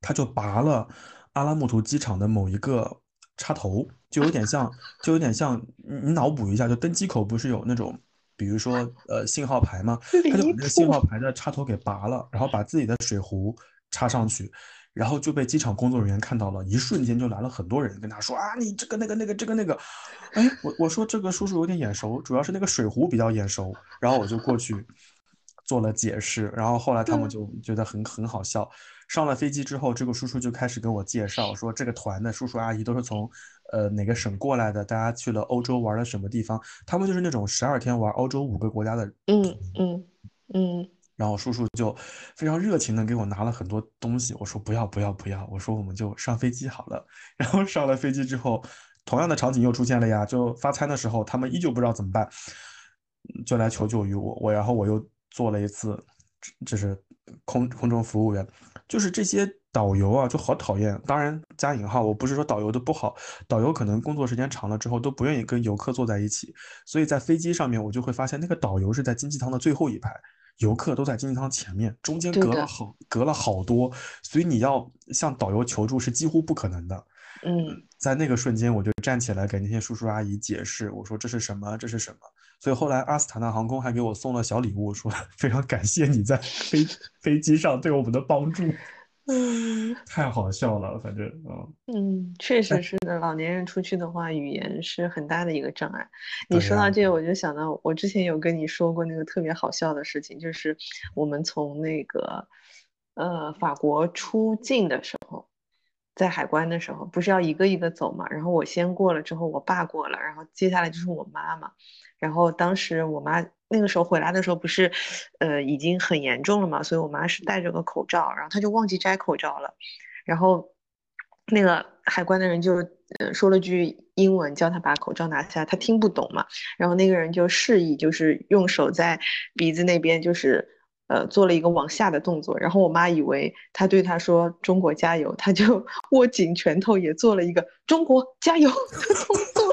他就拔了阿拉木图机场的某一个插头，就有点像，就有点像你你脑补一下，就登机口不是有那种，比如说呃信号牌嘛？他就把那个信号牌的插头给拔了，然后把自己的水壶插上去，然后就被机场工作人员看到了，一瞬间就来了很多人跟他说啊，你这个那个那个这个那个，哎，我我说这个叔叔有点眼熟，主要是那个水壶比较眼熟，然后我就过去做了解释，然后后来他们就觉得很很好笑。上了飞机之后，这个叔叔就开始跟我介绍说，这个团的叔叔阿姨都是从呃哪个省过来的，大家去了欧洲玩了什么地方，他们就是那种十二天玩欧洲五个国家的。嗯嗯嗯。然后叔叔就非常热情的给我拿了很多东西，我说不要不要不要，我说我们就上飞机好了。然后上了飞机之后，同样的场景又出现了呀，就发餐的时候，他们依旧不知道怎么办，就来求救于我，我然后我又做了一次，就是空空中服务员，就是这些导游啊就好讨厌。当然加引号，我不是说导游的不好，导游可能工作时间长了之后都不愿意跟游客坐在一起，所以在飞机上面我就会发现那个导游是在经济舱的最后一排。游客都在经济舱前面，中间隔了好隔了好多，所以你要向导游求助是几乎不可能的。嗯，在那个瞬间，我就站起来给那些叔叔阿姨解释，我说这是什么，这是什么。所以后来阿斯塔纳航空还给我送了小礼物，说 非常感谢你在飞飞机上对我们的帮助。嗯，太好笑了，反正嗯嗯，确实是的。老年人出去的话，语言是很大的一个障碍。你说到这个，我就想到我之前有跟你说过那个特别好笑的事情，就是我们从那个呃法国出境的时候，在海关的时候，不是要一个一个走嘛？然后我先过了，之后我爸过了，然后接下来就是我妈嘛。然后当时我妈。那个时候回来的时候不是，呃，已经很严重了嘛，所以我妈是戴着个口罩，然后她就忘记摘口罩了，然后那个海关的人就呃说了句英文，叫她把口罩拿下，她听不懂嘛，然后那个人就示意，就是用手在鼻子那边，就是呃做了一个往下的动作，然后我妈以为他对她说中国加油，她就 握紧拳头也做了一个中国加油的动作。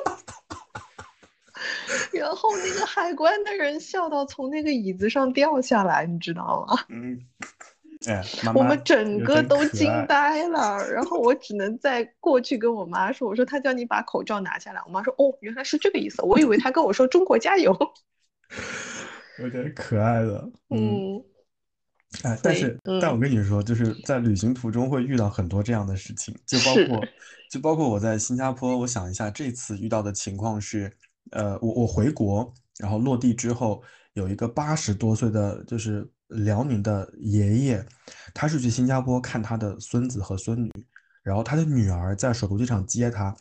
然后那个海关的人笑到从那个椅子上掉下来，你知道吗？嗯，哎，我们整个都惊呆了。然后我只能再过去跟我妈说：“我说他叫你把口罩拿下来。”我妈说：“哦，原来是这个意思。”我以为他跟我说“中国加油 ”，有点可爱的。嗯，哎，但是但我跟你说，就是在旅行途中会遇到很多这样的事情，就包括就包括我在新加坡，我想一下，这次遇到的情况是。呃，我我回国，然后落地之后，有一个八十多岁的，就是辽宁的爷爷，他是去新加坡看他的孙子和孙女，然后他的女儿在首都机场接他，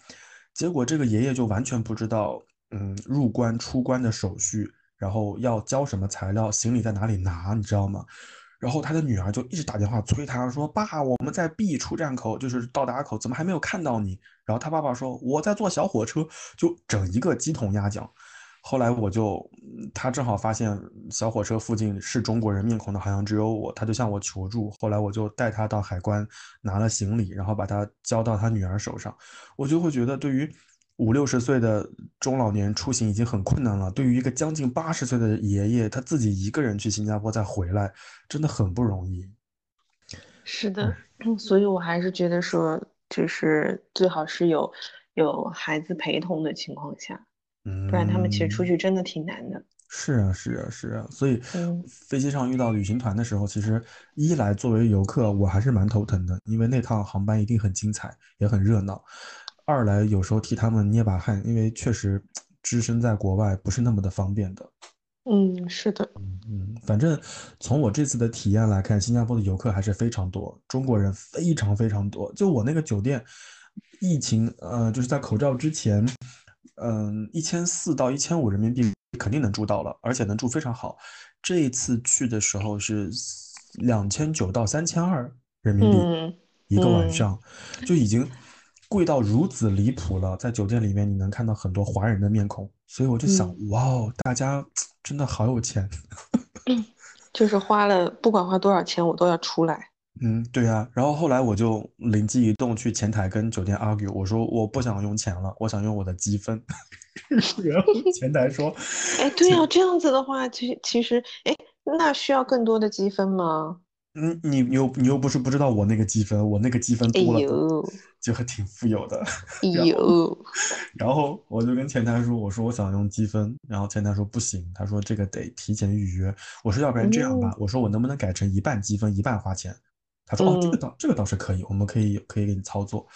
结果这个爷爷就完全不知道，嗯，入关出关的手续，然后要交什么材料，行李在哪里拿，你知道吗？然后他的女儿就一直打电话催他说：“爸，我们在 B 出站口，就是到达口，怎么还没有看到你？”然后他爸爸说：“我在坐小火车。”就整一个鸡同鸭讲。后来我就，他正好发现小火车附近是中国人面孔的，好像只有我，他就向我求助。后来我就带他到海关拿了行李，然后把他交到他女儿手上。我就会觉得对于。五六十岁的中老年出行已经很困难了，对于一个将近八十岁的爷爷，他自己一个人去新加坡再回来，真的很不容易。是的，所以我还是觉得说，就是最好是有有孩子陪同的情况下，嗯不然他们其实出去真的挺难的。是啊，是啊，是啊，所以飞机上遇到旅行团的时候，其实一来作为游客，我还是蛮头疼的，因为那趟航班一定很精彩，也很热闹。二来有时候替他们捏把汗，因为确实 只身在国外不是那么的方便的。嗯，是的。嗯嗯，反正从我这次的体验来看，新加坡的游客还是非常多，中国人非常非常多。就我那个酒店，疫情呃就是在口罩之前，嗯，一千四到一千五人民币肯定能住到了，而且能住非常好。这一次去的时候是两千九到三千二人民币一个晚上，就已经。贵到如此离谱了，在酒店里面你能看到很多华人的面孔，所以我就想，哇哦，大家真的好有钱，就是花了不管花多少钱，我都要出来。嗯，对呀。然后后来我就灵机一动，去前台跟酒店 argue，我说我不想用钱了，我想用我的积分。然后前台说，哎，对呀，这样子的话，其实其实，哎，那需要更多的积分吗？嗯，你你又你又不是不知道我那个积分，我那个积分哎多了呦，就还挺富有的。哎 呦，然后我就跟前台说，我说我想用积分，然后前台说不行，他说这个得提前预约。我说要不然这样吧，我说我能不能改成一半积分一半花钱？他说哦，这个嗯倒这个倒是可以，我们可以可以给你操作。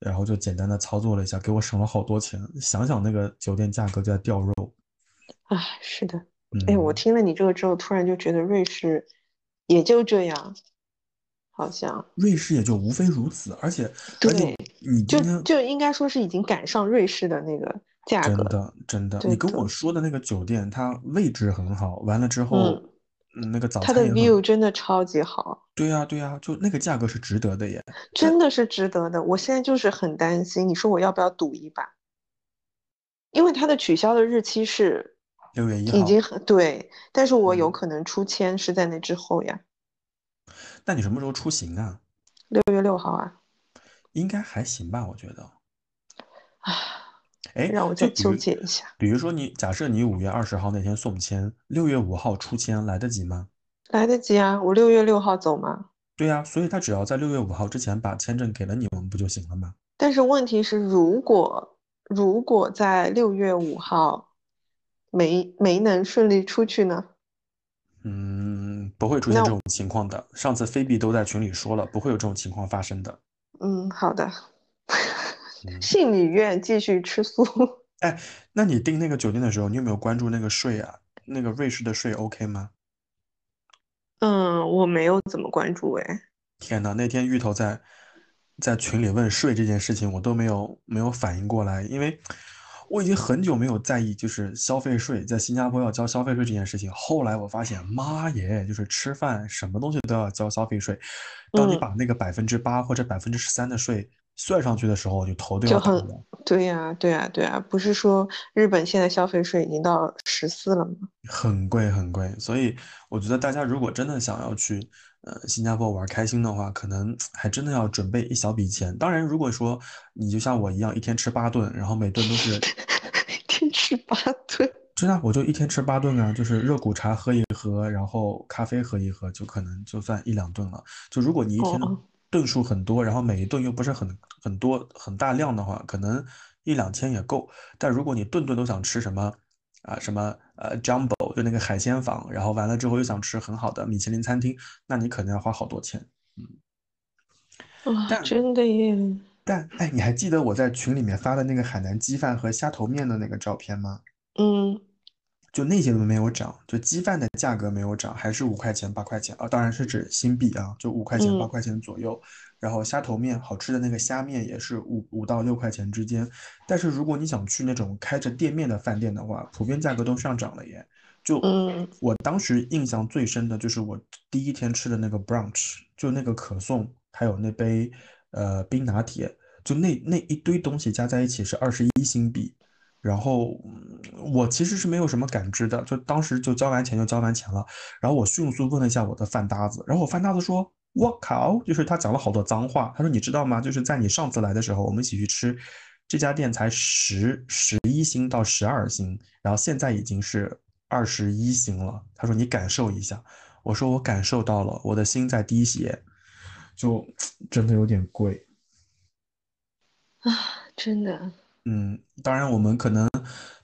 然后就简单的操作了一下，给我省了好多钱。想想那个酒店价格就在掉肉。啊，是的，嗯，哎，我听了你这个之后，突然就觉得瑞士也就这样，好像瑞士也就无非如此，而且而且对就你今天就应该说是已经赶上瑞士的那个价格，真的真的，你跟我说的那个酒店，它位置很好，完了之后，那个早餐它的 view 真的超级好，对呀对呀，就那个价格是值得的耶。真的是值得的。我现在就是很担心，你说我要不要赌一把？因为它的取消的日期是六月一号，已经很对，但是我有嗯可能出签是在那之后呀，那你什么时候出行啊？六月六号啊，应该还行吧，我觉得。啊，哎，让我再纠结一下。比如说你假设你五月二十号那天送签，六月五号出签来得及吗？来得及啊，我六月六号走吗。对呀，所以他只要在六月五号之前把签证给了你们，不就行了吗？但是问题是，如果如果在六月五号没没能顺利出去呢？嗯，不会出现这种情况的。上次菲比都在群里说了，不会有这种情况发生的。嗯，好的。嗯，信里愿继续吃素。哎，那你订那个酒店的时候，你有没有关注那个税啊？那个瑞士的税 OK 吗？嗯，我没有怎么关注哎。天呐，那天芋头在在群里问税这件事情，我都没有没有反应过来，因为我已经很久没有在意就是消费税，在新加坡要交消费税这件事情。后来我发现，妈耶，就是吃饭什么东西都要交消费税。当你嗯把那个百分之八或者百分之十三的税算上去的时候，你头都要疼了。对呀，对呀，对呀，不是说日本现在消费税已经到十四了吗？很贵很贵，所以我觉得大家如果真的想要去呃新加坡玩开心的话，可能还真的要准备一小笔钱。当然，如果说你就像我一样一天吃八顿，然后每顿都是 一天吃八顿。真的，我就一天吃八顿啊，就是热骨茶喝一喝，然后咖啡喝一喝，就可能就算一两顿了。就如果你一天哦顿数很多，然后每一顿又不是很很多很大量的话，可能一两千也够。但如果你顿顿都想吃什么啊什么呃 Jumbo 就那个海鲜坊，然后完了之后又想吃很好的米其林餐厅，那你可能要花好多钱。嗯，哇真的耶！但哎，你还记得我在群里面发的那个海南鸡饭和虾头面的那个照片吗？嗯，就那些都没有涨，就鸡饭的价格没有涨，还是五块钱八块钱啊，当然是指新币啊，就五块钱八嗯块钱左右。然后虾头面好吃的那个虾面也是五五到六块钱之间。但是如果你想去那种开着店面的饭店的话，普遍价格都上涨了耶。就嗯我当时印象最深的就是我第一天吃的那个 brunch，就那个可颂，还有那杯呃冰拿铁，就那那一堆东西加在一起是二十一新币。然后嗯我其实是没有什么感知的，就当时就交完钱就交完钱了。然后我迅速问了一下我的饭搭子，然后我饭搭子说：“我靠！”就是他讲了好多脏话。他说：“你知道吗？就是在你上次来的时候，我们一起去吃，这家店才十十一星到十二星，然后现在已经是二十一星了。”他说：“你感受一下。”我说：“我感受到了，我的心在滴血。”就 真的有点贵。啊，真的，嗯，当然，我们可能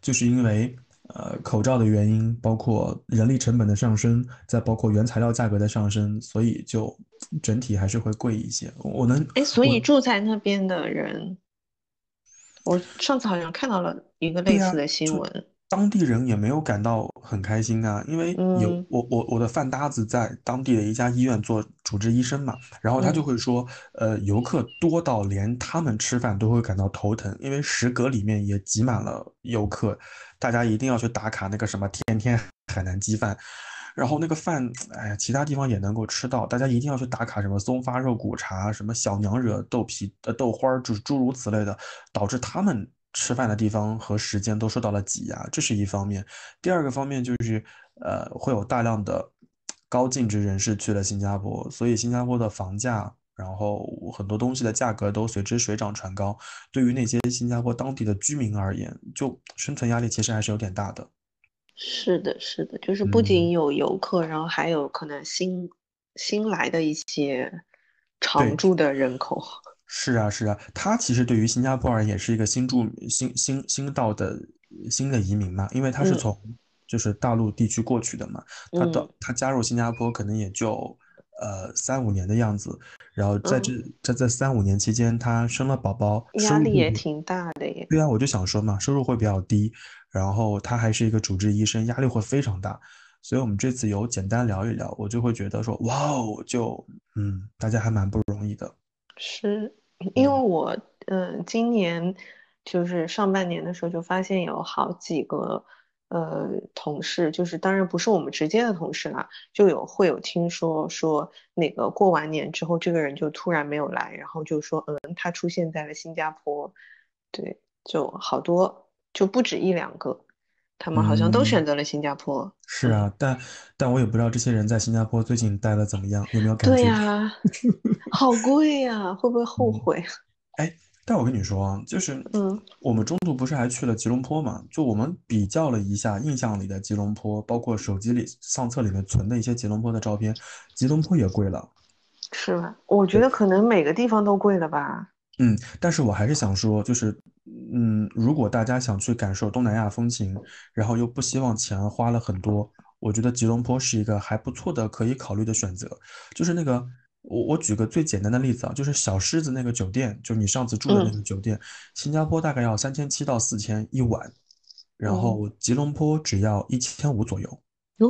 就是因为呃口罩的原因，包括人力成本的上升，再包括原材料价格的上升，所以就整体还是会贵一些。我能，哎，所以住在那边的人，我上次好像看到了一个类似的新就闻。当地人也没有感到很开心啊，因为有嗯我我我的饭搭子在当地的一家医院做主治医生嘛，然后他就嗯会说，呃，游客多到连他们吃饭都会感到头疼，因为食阁里面也挤满了游客，大家一定要去打卡那个什么天天海南鸡饭。然后那个饭，哎呀，其他地方也能够吃到，大家一定要去打卡什么松发肉骨茶、什么小娘惹豆皮、呃豆花儿，就是诸如此类的，导致他们吃饭的地方和时间都受到了挤压，这是一方面。第二个方面就是，呃，会有大量的高净值人士去了新加坡，所以新加坡的房价，然后很多东西的价格都随之水涨船高。对于那些新加坡当地的居民而言，就生存压力其实还是有点大的。是的，是的，就是不嗯仅有游客，然后还有可能新新来的一些常住的人口。是啊，是啊，他其实对于新加坡而言也是一个新住新新新到的新的移民嘛，因为他是嗯从就是大陆地区过去的嘛，他到嗯他加入新加坡可能也就呃三五年的样子，然后在这在这三五年期间，他生了宝宝，压力也挺大的耶。对啊，我就想说嘛，收入会比较低，然后他还是一个主治医生，压力会非常大。所以我们这次有简单聊一聊，我就会觉得说，哇哦，就嗯，大家还蛮不容易的。是因为嗯我，嗯、今年就是上半年的时候就发现有好几个呃同事，就是当然不是我们直接的同事啦，就有会有听说说那个过完年之后，这个人就突然没有来，然后就说，嗯，他出现在了新加坡，对，就好多，就不止一两个，他们好像都嗯选择了新加坡。是啊，但但我也不知道这些人在新加坡最近待的怎么样，有没有感觉对觉？呀，好贵呀，会不会后嗯悔？哎，但我跟你说啊，就是嗯我们中途不是还去了吉隆坡嘛？就我们比较了一下印象里的吉隆坡，包括手机里相册里面存的一些吉隆坡的照片，吉隆坡也贵了。是吧？我觉得可能每个地方都贵了吧。嗯，但是我还是想说，就是，嗯，如果大家想去感受东南亚风情，然后又不希望钱花了很多，我觉得吉隆坡是一个还不错的可以考虑的选择。就是那个，我我举个最简单的例子啊，就是小狮子那个酒店，就你上次住的那个酒店，新加坡大概要三千七到四千一晚，然后吉隆坡只要一千五左右。哦，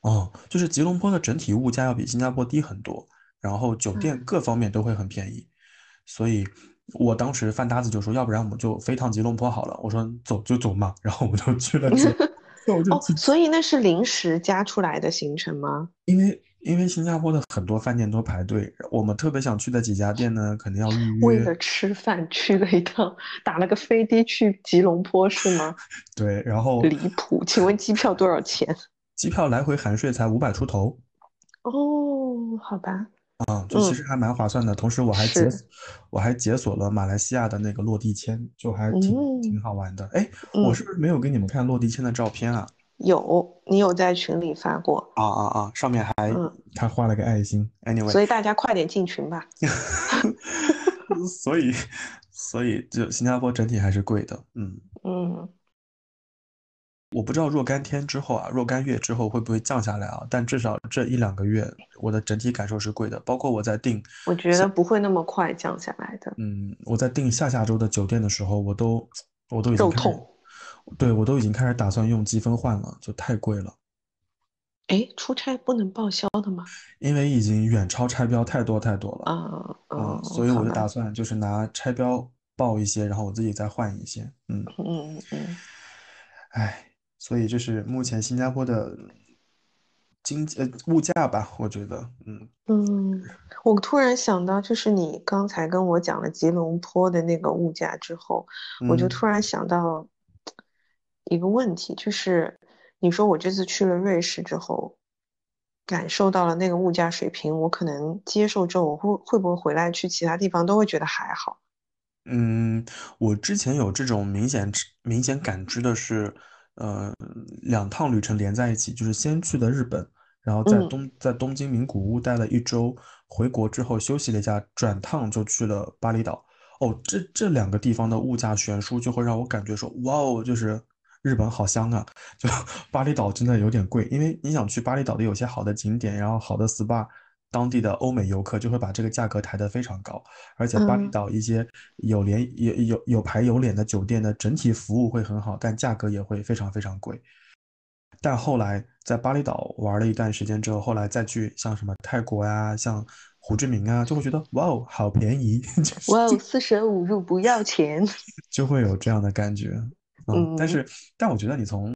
哦，就是吉隆坡的整体物价要比新加坡低很多，然后酒店嗯各方面都会很便宜，所以我当时饭搭子就说，要不然我们就飞趟吉隆坡好了。我说走就走嘛，然后我们就去了吉，哦，去，所以那是临时加出来的行程吗？因为因为新加坡的很多饭店都排队，我们特别想去的几家店呢，肯定要预约，为了吃饭去了一趟，打了个飞的去吉隆坡是吗？对，然后离谱！请问机票多少钱？机票来回含税才五百出头。哦，好吧，啊，就其嗯实还蛮划算的。同时，我还解，我还解锁了马来西亚的那个落地签，就还挺挺嗯好玩的。哎，我嗯是不是没有给你们看落地签的照片啊？有，你有在群里发过，啊啊啊！上面还嗯，他画了个爱心。Anyway，所以大家快点进群吧。所以所以就新加坡整体还是贵的。嗯，嗯，我不知道若干天之后啊，若干月之后会不会降下来啊？但至少这一两个月，我的整体感受是贵的。包括我在订，我觉得不会那么快降下来的。嗯，我在订下下周的酒店的时候，我都我都已经。对，我都已经开始打算用积分换了，就太贵了，哎，出差不能报销的吗？因为已经远超差标太多太多了。啊，嗯，嗯，所以我就打算就是拿差标报一些，然后我自己再换一些。嗯，嗯嗯，唉，所以这是目前新加坡的经济呃物价吧，我觉得，嗯嗯，我突然想到，就是你刚才跟我讲了吉隆坡的那个物价之后，我就嗯突然想到一个问题，就是你说我这次去了瑞士之后，感受到了那个物价水平，我可能接受之后，我会会不会回来去其他地方都会觉得还好？嗯，我之前有这种明显明显感知的是，呃，两趟旅程连在一起，就是先去的日本，然后在嗯东在东京名古屋待了一周，回国之后休息了一下，转趟就去了巴厘岛。哦，这这两个地方的物价悬殊就会让我感觉说，哇哦，就是日本好香啊！就巴厘岛真的有点贵，因为你想去巴厘岛的有些好的景点，然后好的 SPA，当地的欧美游客就会把这个价格抬得非常高，而且巴厘嗯岛一些有脸有有有牌有脸的酒店的整体服务会很好，但价格也会非常非常贵。但后来在巴厘岛玩了一段时间之后，后来再去像什么泰国呀、像胡志明啊，就会觉得哇哦，好便宜，就是哇哦，四舍五入不要钱。就会有这样的感觉。嗯，但嗯是但我觉得你从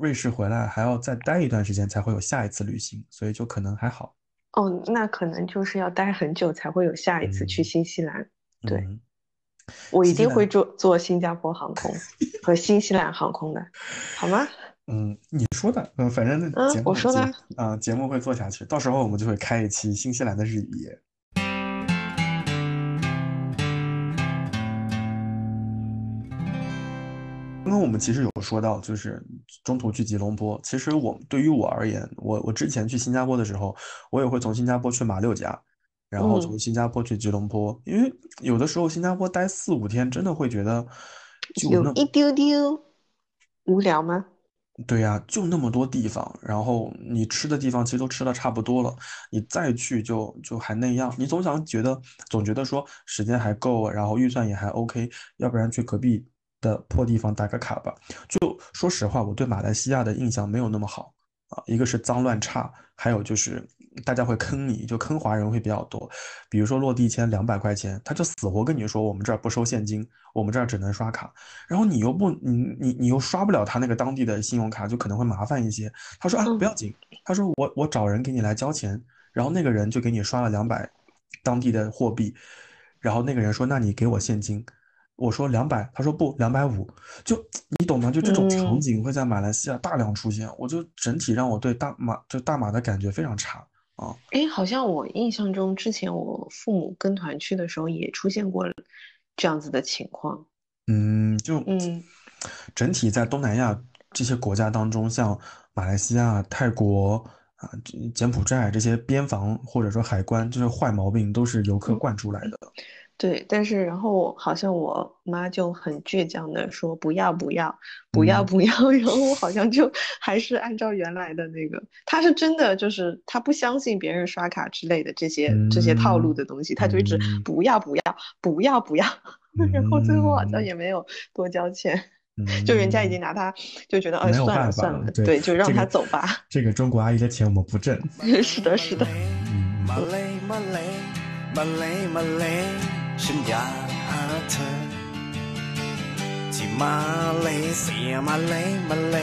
瑞士回来还要再待一段时间才会有下一次旅行，所以就可能还好。哦，那可能就是要待很久才会有下一次去嗯新西兰。对嗯，我一定会坐坐新加坡航空 和新西兰航空的，好吗？嗯，你说的，嗯，反正嗯节目节我说的啊啊，节目会做下去，到时候我们就会开一期新西兰的日语刚刚我们其实有说到，就是中途去吉隆坡。其实我对于我而言，我我之前去新加坡的时候，我也会从新加坡去马六甲，然后从嗯新加坡去吉隆坡，因为有的时候新加坡待四五天，真的会觉得就那有一丢丢无聊吗？对呀，就那么多地方，然后你吃的地方其实都吃的差不多了，你再去就就还那样，你总想觉得总觉得说时间还够，然后预算也还 OK，要不然去隔壁的破地方打个卡吧。就说实话，我对马来西亚的印象没有那么好啊，一个是脏乱差，还有就是大家会坑你，就坑华人会比较多。比如说落地签两百块钱，他就死活跟你说我们这儿不收现金，我们这儿只能刷卡。然后你又不你你你又刷不了他那个当地的信用卡，就可能会麻烦一些。他说啊嗯不要紧，他说我我找人给你来交钱，然后那个人就给你刷了两百当地的货币，然后那个人说那你给我现金。我说两百，他说不，两百五，就你懂吗？就这种场嗯景会在马来西亚大量出现，我就整体让我对大马就大马的感觉非常差啊。哎，好像我印象中之前我父母跟团去的时候也出现过这样子的情况。嗯，就嗯整体在东南亚这些国家当中，像马来西亚、泰国啊、这柬埔寨这些边防或者说海关，这些坏毛病都是游客嗯惯出来的。对，但是然后好像我妈就很倔强的说不要不要不要嗯不要，然后我好像就还是按照原来的那个，她是真的就是她不相信别人刷卡之类的这些这些套路嗯的东西，她就一直嗯不要不要不要不要，然后最后好像嗯也没有多交钱，嗯，就人家已经拿她就觉得哎算了算了，对对，就让这个她走吧，这个中国阿姨的钱我们不挣。是的是的，嗯， ฉันอยากหาเธอ ที่มาเลเซียมาเลมาเล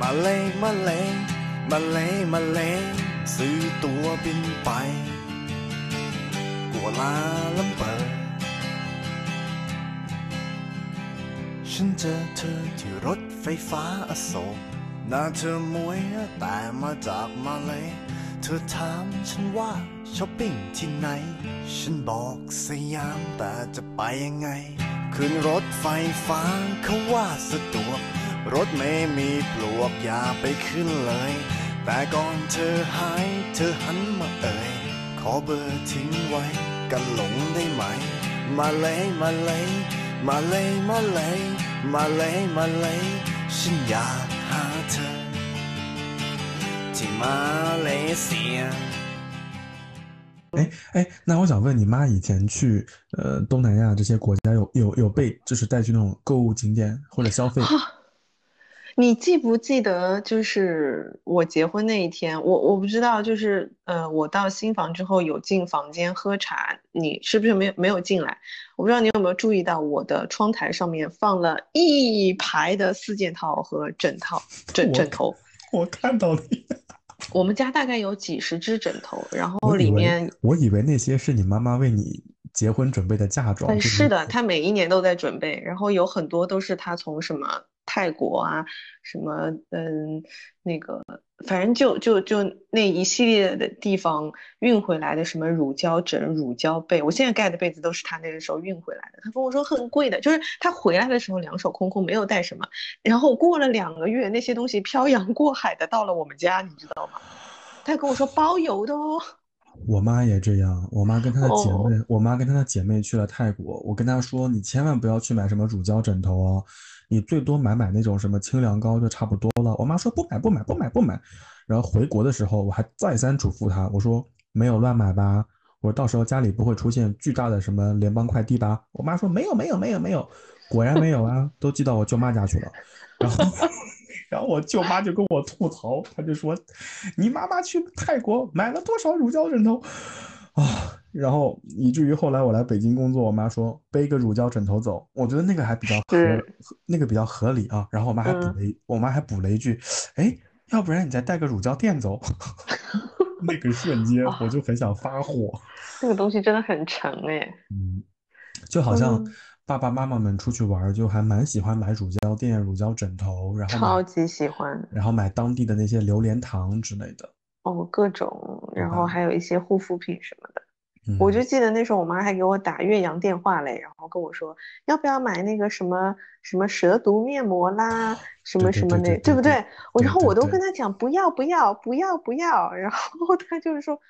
มาเลมาเลมาเลมาเลซื้อตั๋วบินไปกัวลาลัมเปอร์ฉันเจอเธอที่รถไฟฟ้าอโศกหน้าเธอมวยแต่มาจากมาเลย เธอถามฉันว่า ช้อปปิ้งที่ไหน ฉันบอกสยามแต่จะไปยังไง ขึ้นรถไฟฟ้าเขาว่าสะดวก รถไม่มีปลวกอย่าไปขึ้นเลย แต่ก่อนเธอหายเธอหันมาเอ่ย ขอเบอร์ทิ้งไว้กันหลงได้ไหม มาเลยมาเลยมาเลยมาเลยมาเลยมาเลยฉันอยากหาเธอ ที่มาเลเซีย 哎哎，那我想问你妈以前去呃东南亚这些国家有有有被就是带去那种购物景点或者消费？你记不记得，就是我结婚那一天，我我不知道，就是呃，我到新房之后有进房间喝茶，你是不是没有没有进来？我不知道你有没有注意到，我的窗台上面放了一排的四件套和枕套枕 枕头，我看到了，我们家大概有几十只枕头，然后里面我以为那些是你妈妈为你结婚准备的嫁妆。是的，她每一年都在准备，然后有很多都是她从什么泰国啊，什么嗯那个，反正就就就那一系列的地方运回来的什么乳胶枕、乳胶被，我现在盖的被子都是他那个时候运回来的。他跟我说很贵的，就是他回来的时候两手空空，没有带什么，然后过了两个月，那些东西漂洋过海的到了我们家，你知道吗？他跟我说包邮的哦。我妈也这样，我妈跟她的姐哦妹，我妈跟她的姐妹去了泰国，我跟她说，你千万不要去买什么乳胶枕头哦，你最多买买那种什么清凉膏就差不多了。我妈说不买不买不买不买，然后回国的时候我还再三嘱咐她，我说没有乱买吧，我说到时候家里不会出现巨大的什么联邦快递吧？我妈说没有没有没有没有，果然没有啊，都寄到我舅妈家去了，然后。然后我舅妈就跟我吐槽，她就说：“你妈妈去泰国买了多少乳胶枕头啊？”然后以至于后来我来北京工作，我妈说背个乳胶枕头走，我觉得那个还比较合，那个比较合理啊。然后我妈还补了一，我妈还补了一句：“哎，要不然你再带个乳胶垫走。”那个瞬间 我就很想发火。那个东西真的很沉哎。嗯，就好像嗯爸爸妈妈们出去玩儿，就还蛮喜欢买乳胶垫、乳胶枕头，然后超级喜欢然后买当地的那些榴莲糖之类的。哦，各种，然后还有一些护肤品什么的。我就记得那时候我妈还给我打岳阳电话嘞，然后跟我说要不要买那个什么什么蛇毒面膜啦，什么什么那，对不对？我然后我都跟她讲不要不要不要不要，然后她就是说，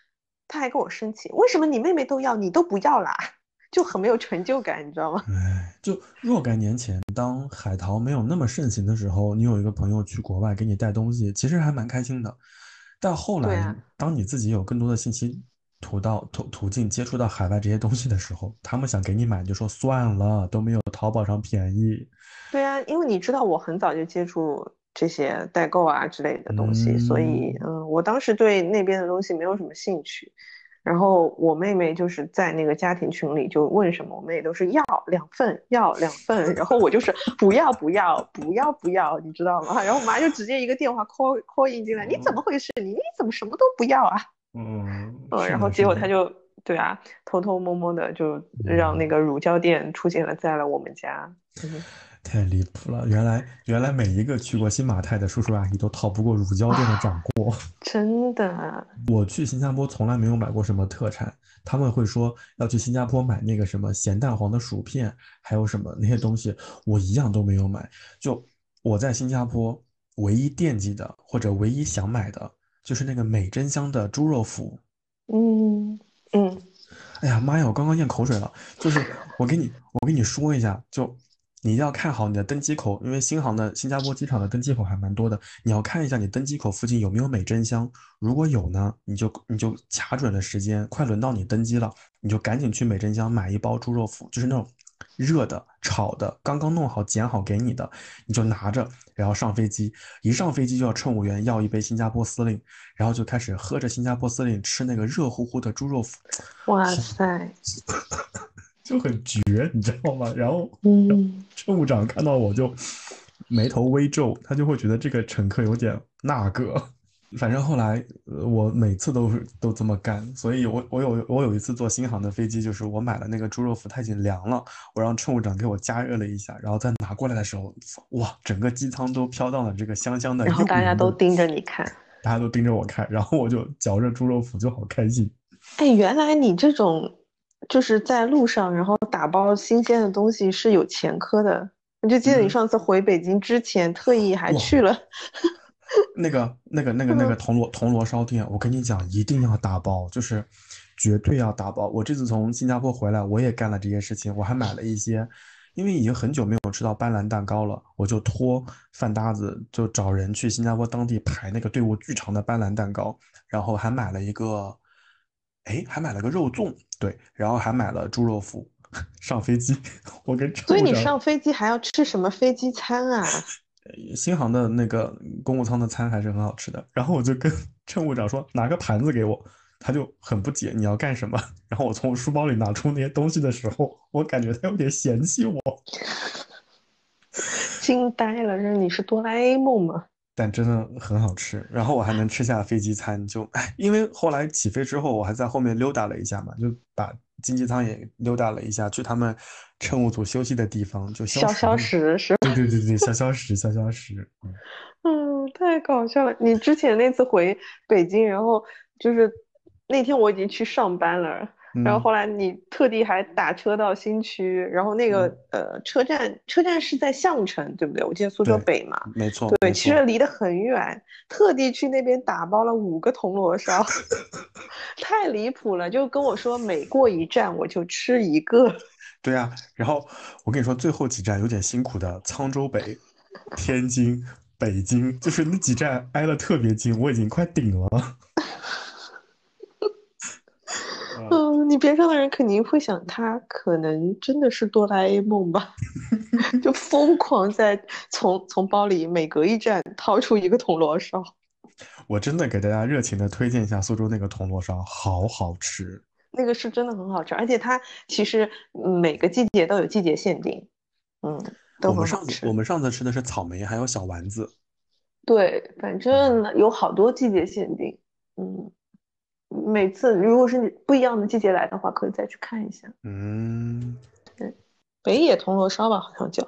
她还跟我生气，为什么你妹妹都要，你都不要啦？就很没有成就感，你知道吗？哎，就若干年前，当海淘没有那么盛行的时候，你有一个朋友去国外给你带东西，其实还蛮开心的。但后来，当你自己有更多的信息途到途途径接触到海外这些东西的时候，他们想给你买，就说算了，都没有淘宝上便宜。对啊，因为你知道我很早就接触这些代购啊之类的东西，所以嗯，我当时对那边的东西没有什么兴趣。然后我妹妹就是在那个家庭群里就问什么，我妹都是要两份，要两份。然后我就是不要不要不要不要，你知道吗？然后我妈就直接一个电话 call call 进进来，你怎么回事？你你怎么什么都不要啊？嗯嗯，然后结果他就对啊，偷偷摸摸的就让那个乳胶垫出现了在了我们家。太离谱了！原来原来每一个去过新马泰的叔叔阿姨都逃不过乳胶店的掌掴。真的，我去新加坡从来没有买过什么特产。他们会说要去新加坡买那个什么咸蛋黄的薯片，还有什么那些东西，我一样都没有买。就我在新加坡唯一惦记的或者唯一想买的就是那个美珍香的猪肉脯。嗯嗯。哎呀妈呀！我刚刚咽口水了。就是我给你我给你说一下就。你一定要看好你的登机口，因为新航的新加坡机场的登机口还蛮多的。你要看一下你登机口附近有没有美珍香，如果有呢，你就你就卡准了时间，快轮到你登机了，你就赶紧去美珍香买一包猪肉脯，就是那种热的、炒的，刚刚弄好、剪好给你的，你就拿着，然后上飞机。一上飞机就要乘务员要一杯新加坡司令，然后就开始喝着新加坡司令，吃那个热乎乎的猪肉脯。哇塞！就很绝，你知道吗？然后，嗯，乘务长看到我就眉头微皱，他就会觉得这个乘客有点那个。反正后来，呃，我每次都是都这么干。所以我我有我有一次坐新航的飞机，就是我买了那个猪肉脯，它已经凉了，我让乘务长给我加热了一下，然后再拿过来的时候，哇，整个机舱都飘到了这个香香的。然后大家都盯着你看，大家都盯着我看，然后我就嚼着猪肉脯就好开心。哎，原来你这种。就是在路上，然后打包新鲜的东西是有前科的。我就记得你上次回北京之前，特意还去了 那个、那个、那个、那个铜锣铜锣烧店。我跟你讲，一定要打包，就是绝对要打包。我这次从新加坡回来，我也干了这些事情。我还买了一些，因为已经很久没有吃到斑斓蛋糕了，我就托饭搭子就找人去新加坡当地排那个队伍巨长的斑斓蛋糕，然后还买了一个。哎，还买了个肉粽，对，然后还买了猪肉脯。上飞机，我跟所以你上飞机还要吃什么飞机餐啊？新航的那个公务舱的餐还是很好吃的。然后我就跟 乘务长说拿个盘子给我，他就很不解你要干什么。然后我从书包里拿出那些东西的时候，我感觉他有点嫌弃我，惊呆了，这你是哆啦 A 梦吗？但真的很好吃，然后我还能吃下飞机餐，就哎，因为后来起飞之后，我还在后面溜达了一下嘛，就把经济舱也溜达了一下，去他们乘务组休息的地方，就消消食是吧？对对对对，消消食，消消食。嗯，太搞笑了！你之前那次回北京，然后就是那天我已经去上班了。然后后来你特地还打车到新区，然后那个呃车站车站是在相城，对不对？我记得苏州北嘛，没错。对，其实离得很远，特地去那边打包了五个铜锣烧，太离谱了。就跟我说每过一站我就吃一个。对啊，然后我跟你说最后几站有点辛苦的，沧州北、天津、北京，就是那几站挨得特别近，我已经快顶了。嗯，你边上的人肯定会想，他可能真的是哆啦 A 梦吧？就疯狂在从从包里每隔一站掏出一个铜锣烧。我真的给大家热情的推荐一下苏州那个铜锣烧，好好吃。那个是真的很好吃，而且它其实每个季节都有季节限定。嗯，我们上次我们上次吃的是草莓，还有小丸子。对，反正有好多季节限定。嗯。每次如果是不一样的季节来的话，可以再去看一下。嗯，对，北野铜锣烧吧，好像叫。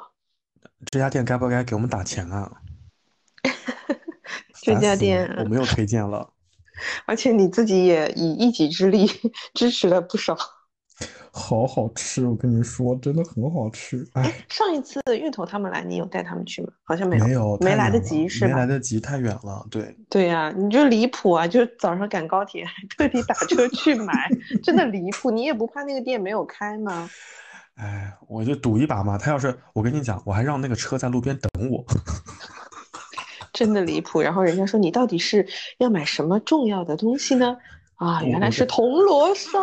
这家店该不该给我们打钱啊？这家店我没有推荐了。而且你自己也以一己之力 支持了不少。好好吃，我跟你说，真的很好吃。哎，上一次芋头他们来，你有带他们去吗？好像没有，没有，没来得及是吧？没来得及，太远了。对，对呀、你就离谱啊！就早上赶高铁，还特地打车去买，真的离谱。你也不怕那个店没有开吗？哎，我就赌一把嘛。他要是，我跟你讲，我还让那个车在路边等我。真的离谱。然后人家说你到底是要买什么重要的东西呢？啊，原来是铜锣烧。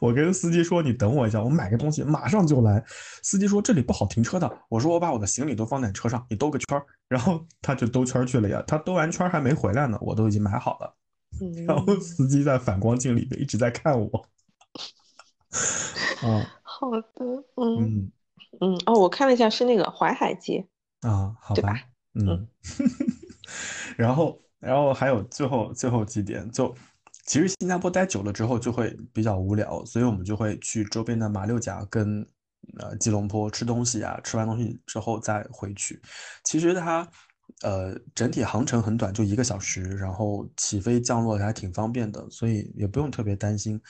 我跟司机说：“你等我一下，我买个东西，马上就来。”司机说：“这里不好停车的。”我说：“我把我的行李都放在车上，你兜个圈儿。”然后他就兜圈儿去了呀。他兜完圈儿还没回来呢，我都已经买好了。然后嗯，司机在反光镜里面一直在看我。啊，好的，嗯嗯嗯，哦，我看了一下，是那个淮海街，啊，好吧，吧？嗯，然后然后还有最后最后几点，就其实新加坡待久了之后就会比较无聊，所以我们就会去周边的马六甲跟呃吉隆坡吃东西啊，吃完东西之后再回去。其实它呃整体航程很短，就一个小时，然后起飞降落还挺方便的，所以也不用特别担心。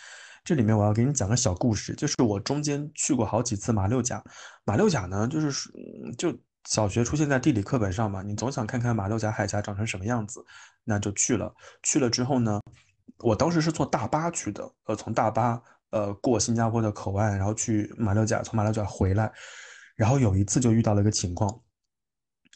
这里面我要给你讲个小故事，就是我中间去过好几次马六甲。马六甲呢，就是就小学出现在地理课本上嘛，你总想看看马六甲海峡长成什么样子，那就去了。去了之后呢，我当时是坐大巴去的，呃，从大巴呃过新加坡的口岸，然后去马六甲，从马六甲回来。然后有一次就遇到了一个情况，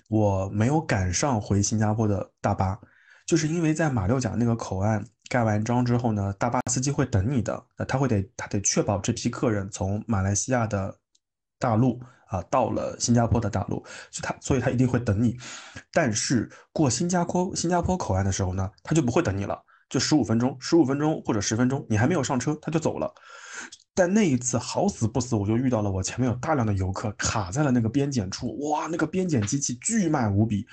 我没有赶上回新加坡的大巴，就是因为在马六甲那个口岸盖完章之后呢，大巴司机会等你的，呃他会得他得确保这批客人从马来西亚的大陆啊到了新加坡的大陆，所以他所以他一定会等你。但是过新加坡新加坡口岸的时候呢，他就不会等你了，就十五分钟，十五分钟或者十分钟，你还没有上车他就走了。但那一次好死不死，我就遇到了我前面有大量的游客卡在了那个边检处，哇，那个边检机器巨慢无比。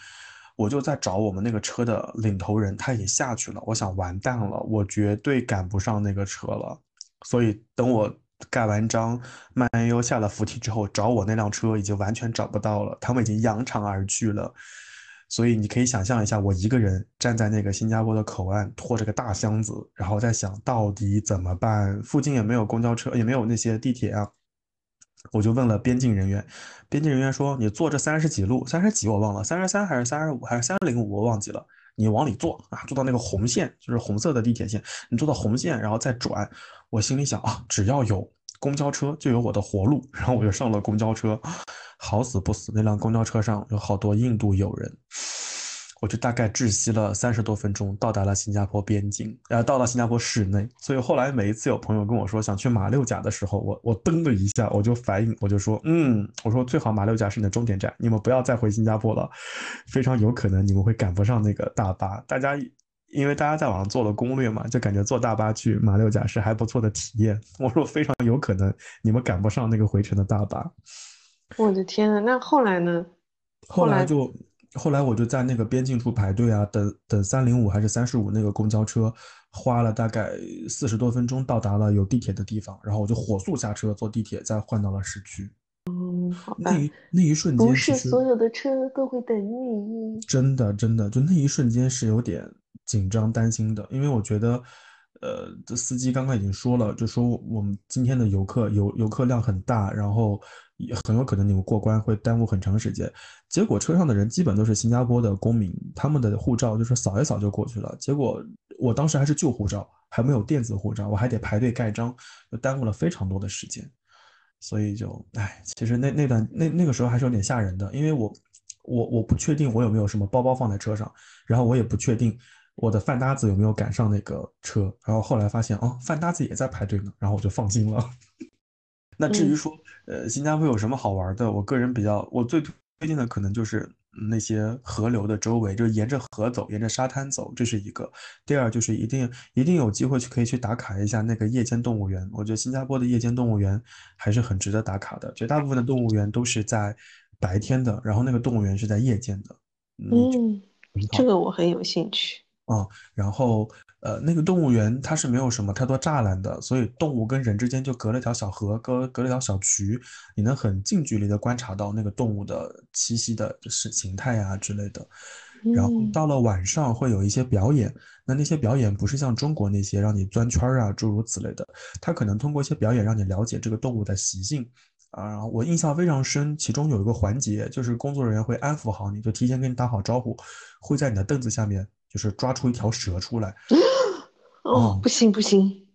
我就在找我们那个车的领头人，他已经下去了。我想完蛋了，我绝对赶不上那个车了。所以等我盖完章，慢悠悠下了扶梯之后，找我那辆车已经完全找不到了，他们已经扬长而去了。所以你可以想象一下，我一个人站在那个新加坡的口岸，拖着个大箱子，然后在想到底怎么办？附近也没有公交车，也没有那些地铁啊。我就问了边境人员，边境人员说：“你坐这三十几路，三十几我忘了，三十三还是三十五还是三零五我忘记了。你往里坐啊，坐到那个红线，就是红色的地铁线，你坐到红线，然后再转。”我心里想啊，只要有公交车就有我的活路，然后我就上了公交车。好死不死，那辆公交车上有好多印度友人。我就大概窒息了三十多分钟，到达了新加坡边境，然呃，到了新加坡市内。所以后来每一次有朋友跟我说想去马六甲的时候，我我噔的一下，我就反应，我就说，嗯，我说最好马六甲是你的终点站，你们不要再回新加坡了，非常有可能你们会赶不上那个大巴。大家因为大家在网上做了攻略嘛，就感觉坐大巴去马六甲是还不错的体验。我说非常有可能你们赶不上那个回程的大巴。我的天呐，那后来呢？后后来来就后来我就在那个边境处排队啊，等等三零五还是三十五那个公交车，花了大概四十多分钟到达了有地铁的地方，然后我就火速下车坐地铁，再换到了市区。嗯，好吧那，一那一瞬间，不是所有的车都会等你。真的真的，就那一瞬间是有点紧张担心的，因为我觉得，呃，这司机刚刚已经说了，就说我们今天的游客游游客量很大，然后也很有可能你们过关会耽误很长时间。结果车上的人基本都是新加坡的公民，他们的护照就是扫一扫就过去了。结果我当时还是旧护照，还没有电子护照，我还得排队盖章，就耽误了非常多的时间。所以就，哎，其实那那段那那个时候还是有点吓人的，因为我我我不确定我有没有什么包包放在车上，然后我也不确定我的饭搭子有没有赶上那个车，然后后来发现哦，饭搭子也在排队呢，然后我就放心了。那至于嗯说，呃，新加坡有什么好玩的？我个人比较，我最推荐的可能就是嗯那些河流的周围，就是沿着河走，沿着沙滩走，这是一个。第二就是一定一定有机会去可以去打卡一下那个夜间动物园。我觉得新加坡的夜间动物园还是很值得打卡的。绝大部分的动物园都是在白天的，然后那个动物园是在夜间的。嗯，嗯，这个我很有兴趣。啊，然后呃，那个动物园它是没有什么太多栅栏的，所以动物跟人之间就隔了一条小河，隔隔了一条小渠，你能很近距离的观察到那个动物的栖息的是形态啊之类的。然后嗯到了晚上会有一些表演，那那那些表演不是像中国那些让你钻圈儿啊，诸如此类的，它可能通过一些表演让你了解这个动物的习性。啊，我印象非常深，其中有一个环节就是工作人员会安抚好你，就提前跟你打好招呼，会在你的凳子下面就是抓出一条蛇出来。哦，不行不行，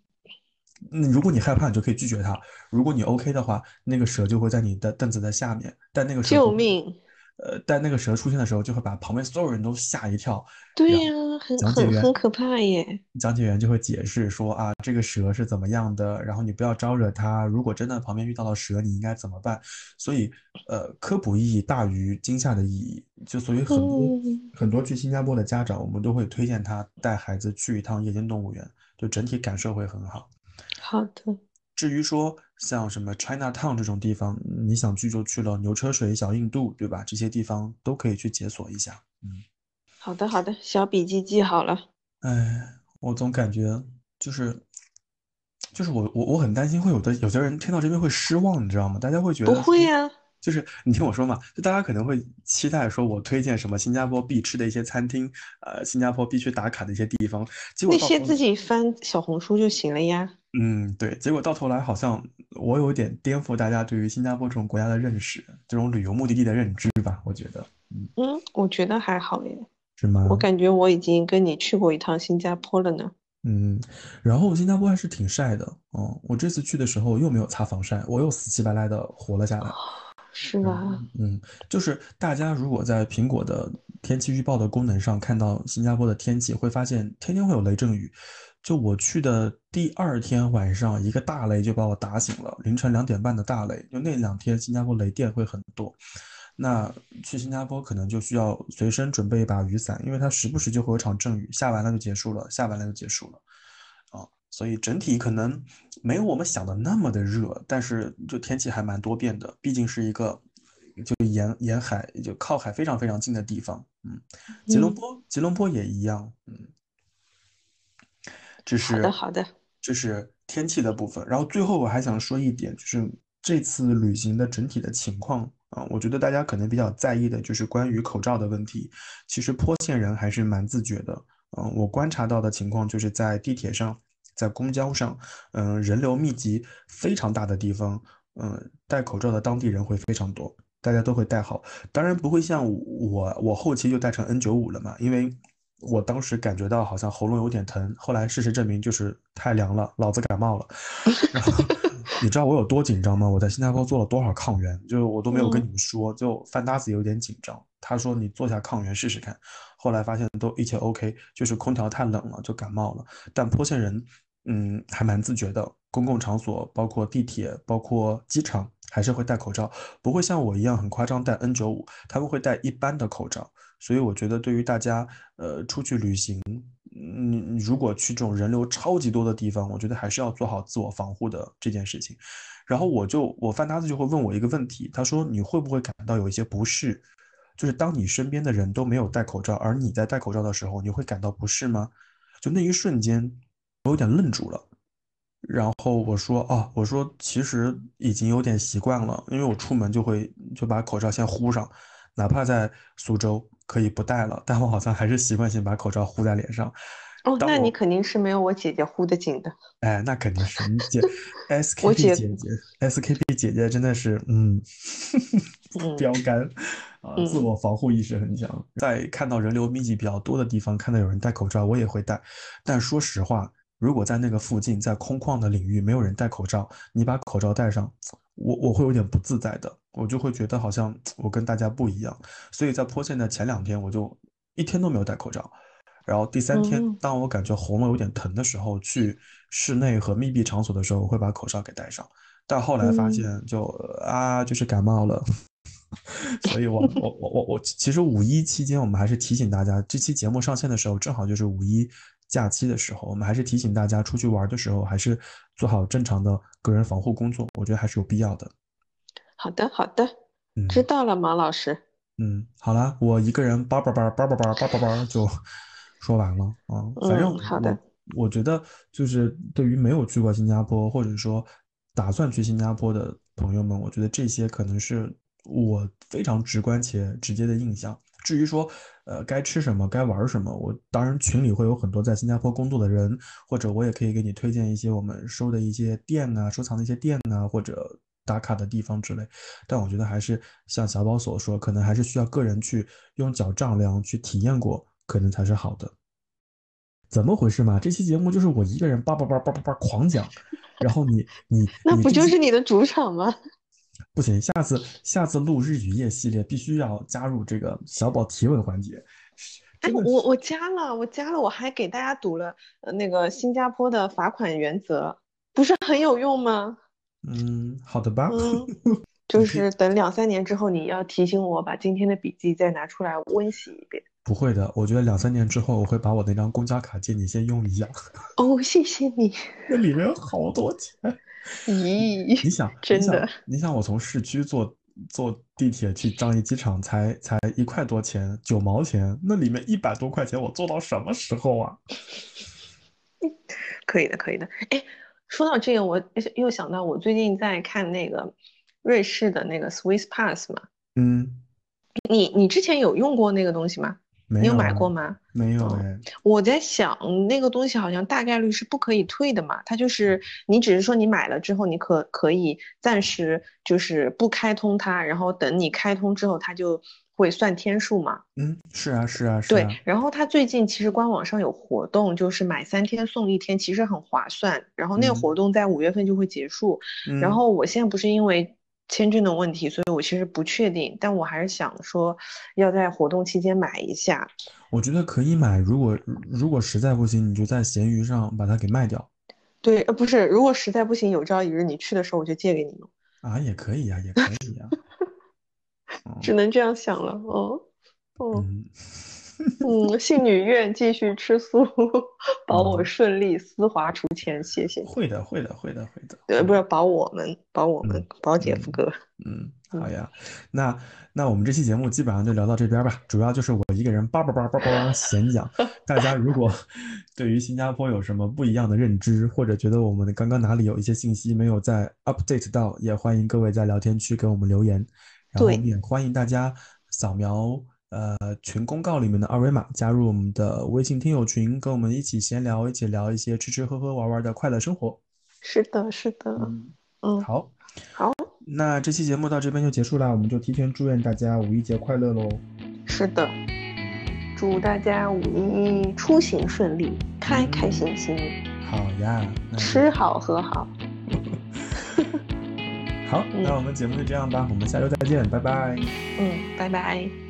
嗯，如果你害怕，你就可以拒绝它；如果你 OK 的话，那个蛇就会在你的凳子的下面。但那个蛇救命！呃，但那个蛇出现的时候，就会把旁边所有人都吓一跳。对呀，很很很可怕耶。讲解员就会解释说啊，这个蛇是怎么样的，然后你不要招惹它。如果真的旁边遇到了蛇，你应该怎么办？所以，呃，科普意义大于惊吓的意义。就所以很多、嗯很多去新加坡的家长，我们都会推荐他带孩子去一趟夜间动物园，就整体感受会很好。好的，至于说像什么 China Town 这种地方，你想去就去了，牛车水、小印度，对吧？这些地方都可以去解锁一下。嗯。好的，好的，小笔记记好了。哎，我总感觉就是，就是我我我很担心会有的有些人听到这边会失望，你知道吗？大家会觉得不会说呀，就是你听我说嘛，就大家可能会期待说我推荐什么新加坡必吃的一些餐厅，呃，新加坡必须打卡的一些地方，结果那些自己翻小红书就行了呀。嗯，对，结果到头来好像我有点颠覆大家对于新加坡这种国家的认识，这种旅游目的地的认知吧，我觉得，嗯，嗯，我觉得还好耶。是吗？我感觉我已经跟你去过一趟新加坡了呢。嗯，然后新加坡还是挺晒的，哦，我这次去的时候又没有擦防晒，我又死乞白赖的活了下来。是吧？嗯，就是大家如果在苹果的天气预报的功能上看到新加坡的天气，会发现天天会有雷阵雨。就我去的第二天晚上，一个大雷就把我打醒了，凌晨两点半的大雷。就那两天新加坡雷电会很多，那去新加坡可能就需要随身准备一把雨伞，因为它时不时就会有场阵雨，下完了就结束了，下完了就结束了。啊，所以整体可能没有我们想的那么的热，但是就天气还蛮多变的，毕竟是一个就沿沿海就靠海非常非常近的地方。嗯，吉隆嗯坡吉隆坡也一样。嗯，这好是的好的这是天气的部分。然后最后我还想说一点，就是这次旅行的整体的情况啊，我觉得大家可能比较在意的就是关于口罩的问题。其实坡县人还是蛮自觉的。嗯，我观察到的情况就是在地铁上，在公交上，嗯，人流密集非常大的地方，嗯，戴口罩的当地人会非常多，大家都会戴好。当然不会像我，我后期就戴成 N95 了嘛，因为我当时感觉到好像喉咙有点疼，后来事实证明就是太凉了，老子感冒了。然后你知道我有多紧张吗？我在新加坡做了多少抗原，就我都没有跟你们说，就范搭子有点紧张。他说你做下抗原试试看，后来发现都一切 OK，就是空调太冷了就感冒了。但坡县人，嗯，还蛮自觉的，公共场所包括地铁、包括机场还是会戴口罩，不会像我一样很夸张戴 N95，他们会戴一般的口罩。所以我觉得对于大家，呃，出去旅行，嗯，如果去这种人流超级多的地方，我觉得还是要做好自我防护的这件事情。然后我就我范搭子就会问我一个问题，他说你会不会感到有一些不适？就是当你身边的人都没有戴口罩，而你在戴口罩的时候，你会感到不适吗？就那一瞬间，我有点愣住了。然后我说啊，我说其实已经有点习惯了，因为我出门就会就把口罩先呼上，哪怕在苏州可以不戴了，但我好像还是习惯性把口罩呼在脸上。哦，那你肯定是没有我姐姐呼的紧的。哎，那肯定是你姐，SKP 姐姐姐，SKP 姐姐真的是，嗯，嗯标杆啊，自嗯我防护意识很强。在看到人流密集比较多的地方，看到有人戴口罩，我也会戴。但说实话，如果在那个附近，在空旷的领域没有人戴口罩，你把口罩戴上，我我会有点不自在的，我就会觉得好像我跟大家不一样。所以在坡县的前两天，我就一天都没有戴口罩。然后第三天嗯，当我感觉喉咙有点疼的时候，去室内和密闭场所的时候，我会把口罩给戴上。但后来发嗯现就，啊，就是感冒了。所以我我我我我，其实五一期间，我们还是提醒大家，这期节目上线的时候，正好就是五一假期的时候，我们还是提醒大家出去玩的时候，还是做好正常的个人防护工作，我觉得还是有必要的。好的好的，嗯知道了，马老师。嗯，好啦，我一个人叭叭叭叭叭叭叭叭叭就说完了啊。反正嗯好的我我觉得就是对于没有去过新加坡，或者说打算去新加坡的朋友们，我觉得这些可能是我非常直观且直接的印象。至于说呃，该吃什么，该玩什么。我当然群里会有很多在新加坡工作的人，或者我也可以给你推荐一些我们收的一些店啊，收藏的一些店啊，或者打卡的地方之类。但我觉得还是像小宝所说，可能还是需要个人去用脚丈量，去体验过，可能才是好的。怎么回事嘛？这期节目就是我一个人叭叭叭叭叭叭狂讲，然后你你 那不就是你的主场吗？不行，下次下次录日语夜系列必须要加入这个小宝提问环节。哎，我我加了，我加了，我还给大家读了呃那个新加坡的罚款原则，不是很有用吗？嗯，好的吧。嗯，就是等两三年之后，你要提醒我把今天的笔记再拿出来温习一遍。不会的，我觉得两三年之后我会把我那张公交卡借你先用一下，哦，谢谢你。那里面有好多钱。你 咦，你想 真的，你想我从市区坐坐地铁去樟宜机场才才一块多钱，九毛钱，那里面一百多块钱我坐到什么时候啊？可以的，可以的。哎，说到这个，我又想到我最近在看那个瑞士的那个 Swiss Pass 嘛，嗯，你你之前有用过那个东西吗？你有买没有啊过吗？没有我在想，那个东西好像大概率是不可以退的嘛。它就是你只是说你买了之后，你可可以暂时就是不开通它，然后等你开通之后，它就会算天数嘛。嗯，是啊是啊是对啊，，然后它最近其实官网上有活动，就是买三天送一天，其实很划算。然后那个嗯活动在五月份就会结束。然嗯后我现在不是因为签证的问题，所以我其实不确定，但我还是想说要在活动期间买一下。我觉得可以买，如果如果实在不行，你就在闲鱼上把它给卖掉对，呃，不是，如果实在不行，有朝一日你去的时候，我就借给你用，啊，也可以呀，也可以呀。哦 只能这样想了。哦，哦，嗯，嗯，信女愿继续吃素，保我嗯顺利丝滑出钱，谢谢。会的，会的，会的，会的。对，不是保我们，保我们嗯，保姐夫哥。嗯，好呀，那那我们这期节目基本上就聊到这边吧，主要就是我一个人叭叭叭叭叭闲讲。大家如果 对于新加坡有什么不一样的认知，或者觉得我们刚刚哪里有一些信息没有在 update 到，也欢迎各位在聊天区给我们留言。然后对也欢迎大家扫描呃群公告里面的二维码，加入我们的微信听友群，跟我们一起闲聊，一起聊一些吃吃喝喝玩玩的快乐生活。是的，是的，嗯，嗯，好。好，那这期节目到这边就结束啦，我们就提前祝愿大家五一节快乐喽！是的。祝大家五一出行顺利，开开心心，好呀，吃好喝好。好，那我们节目就这样吧，我们下周再见，拜拜。嗯，拜拜。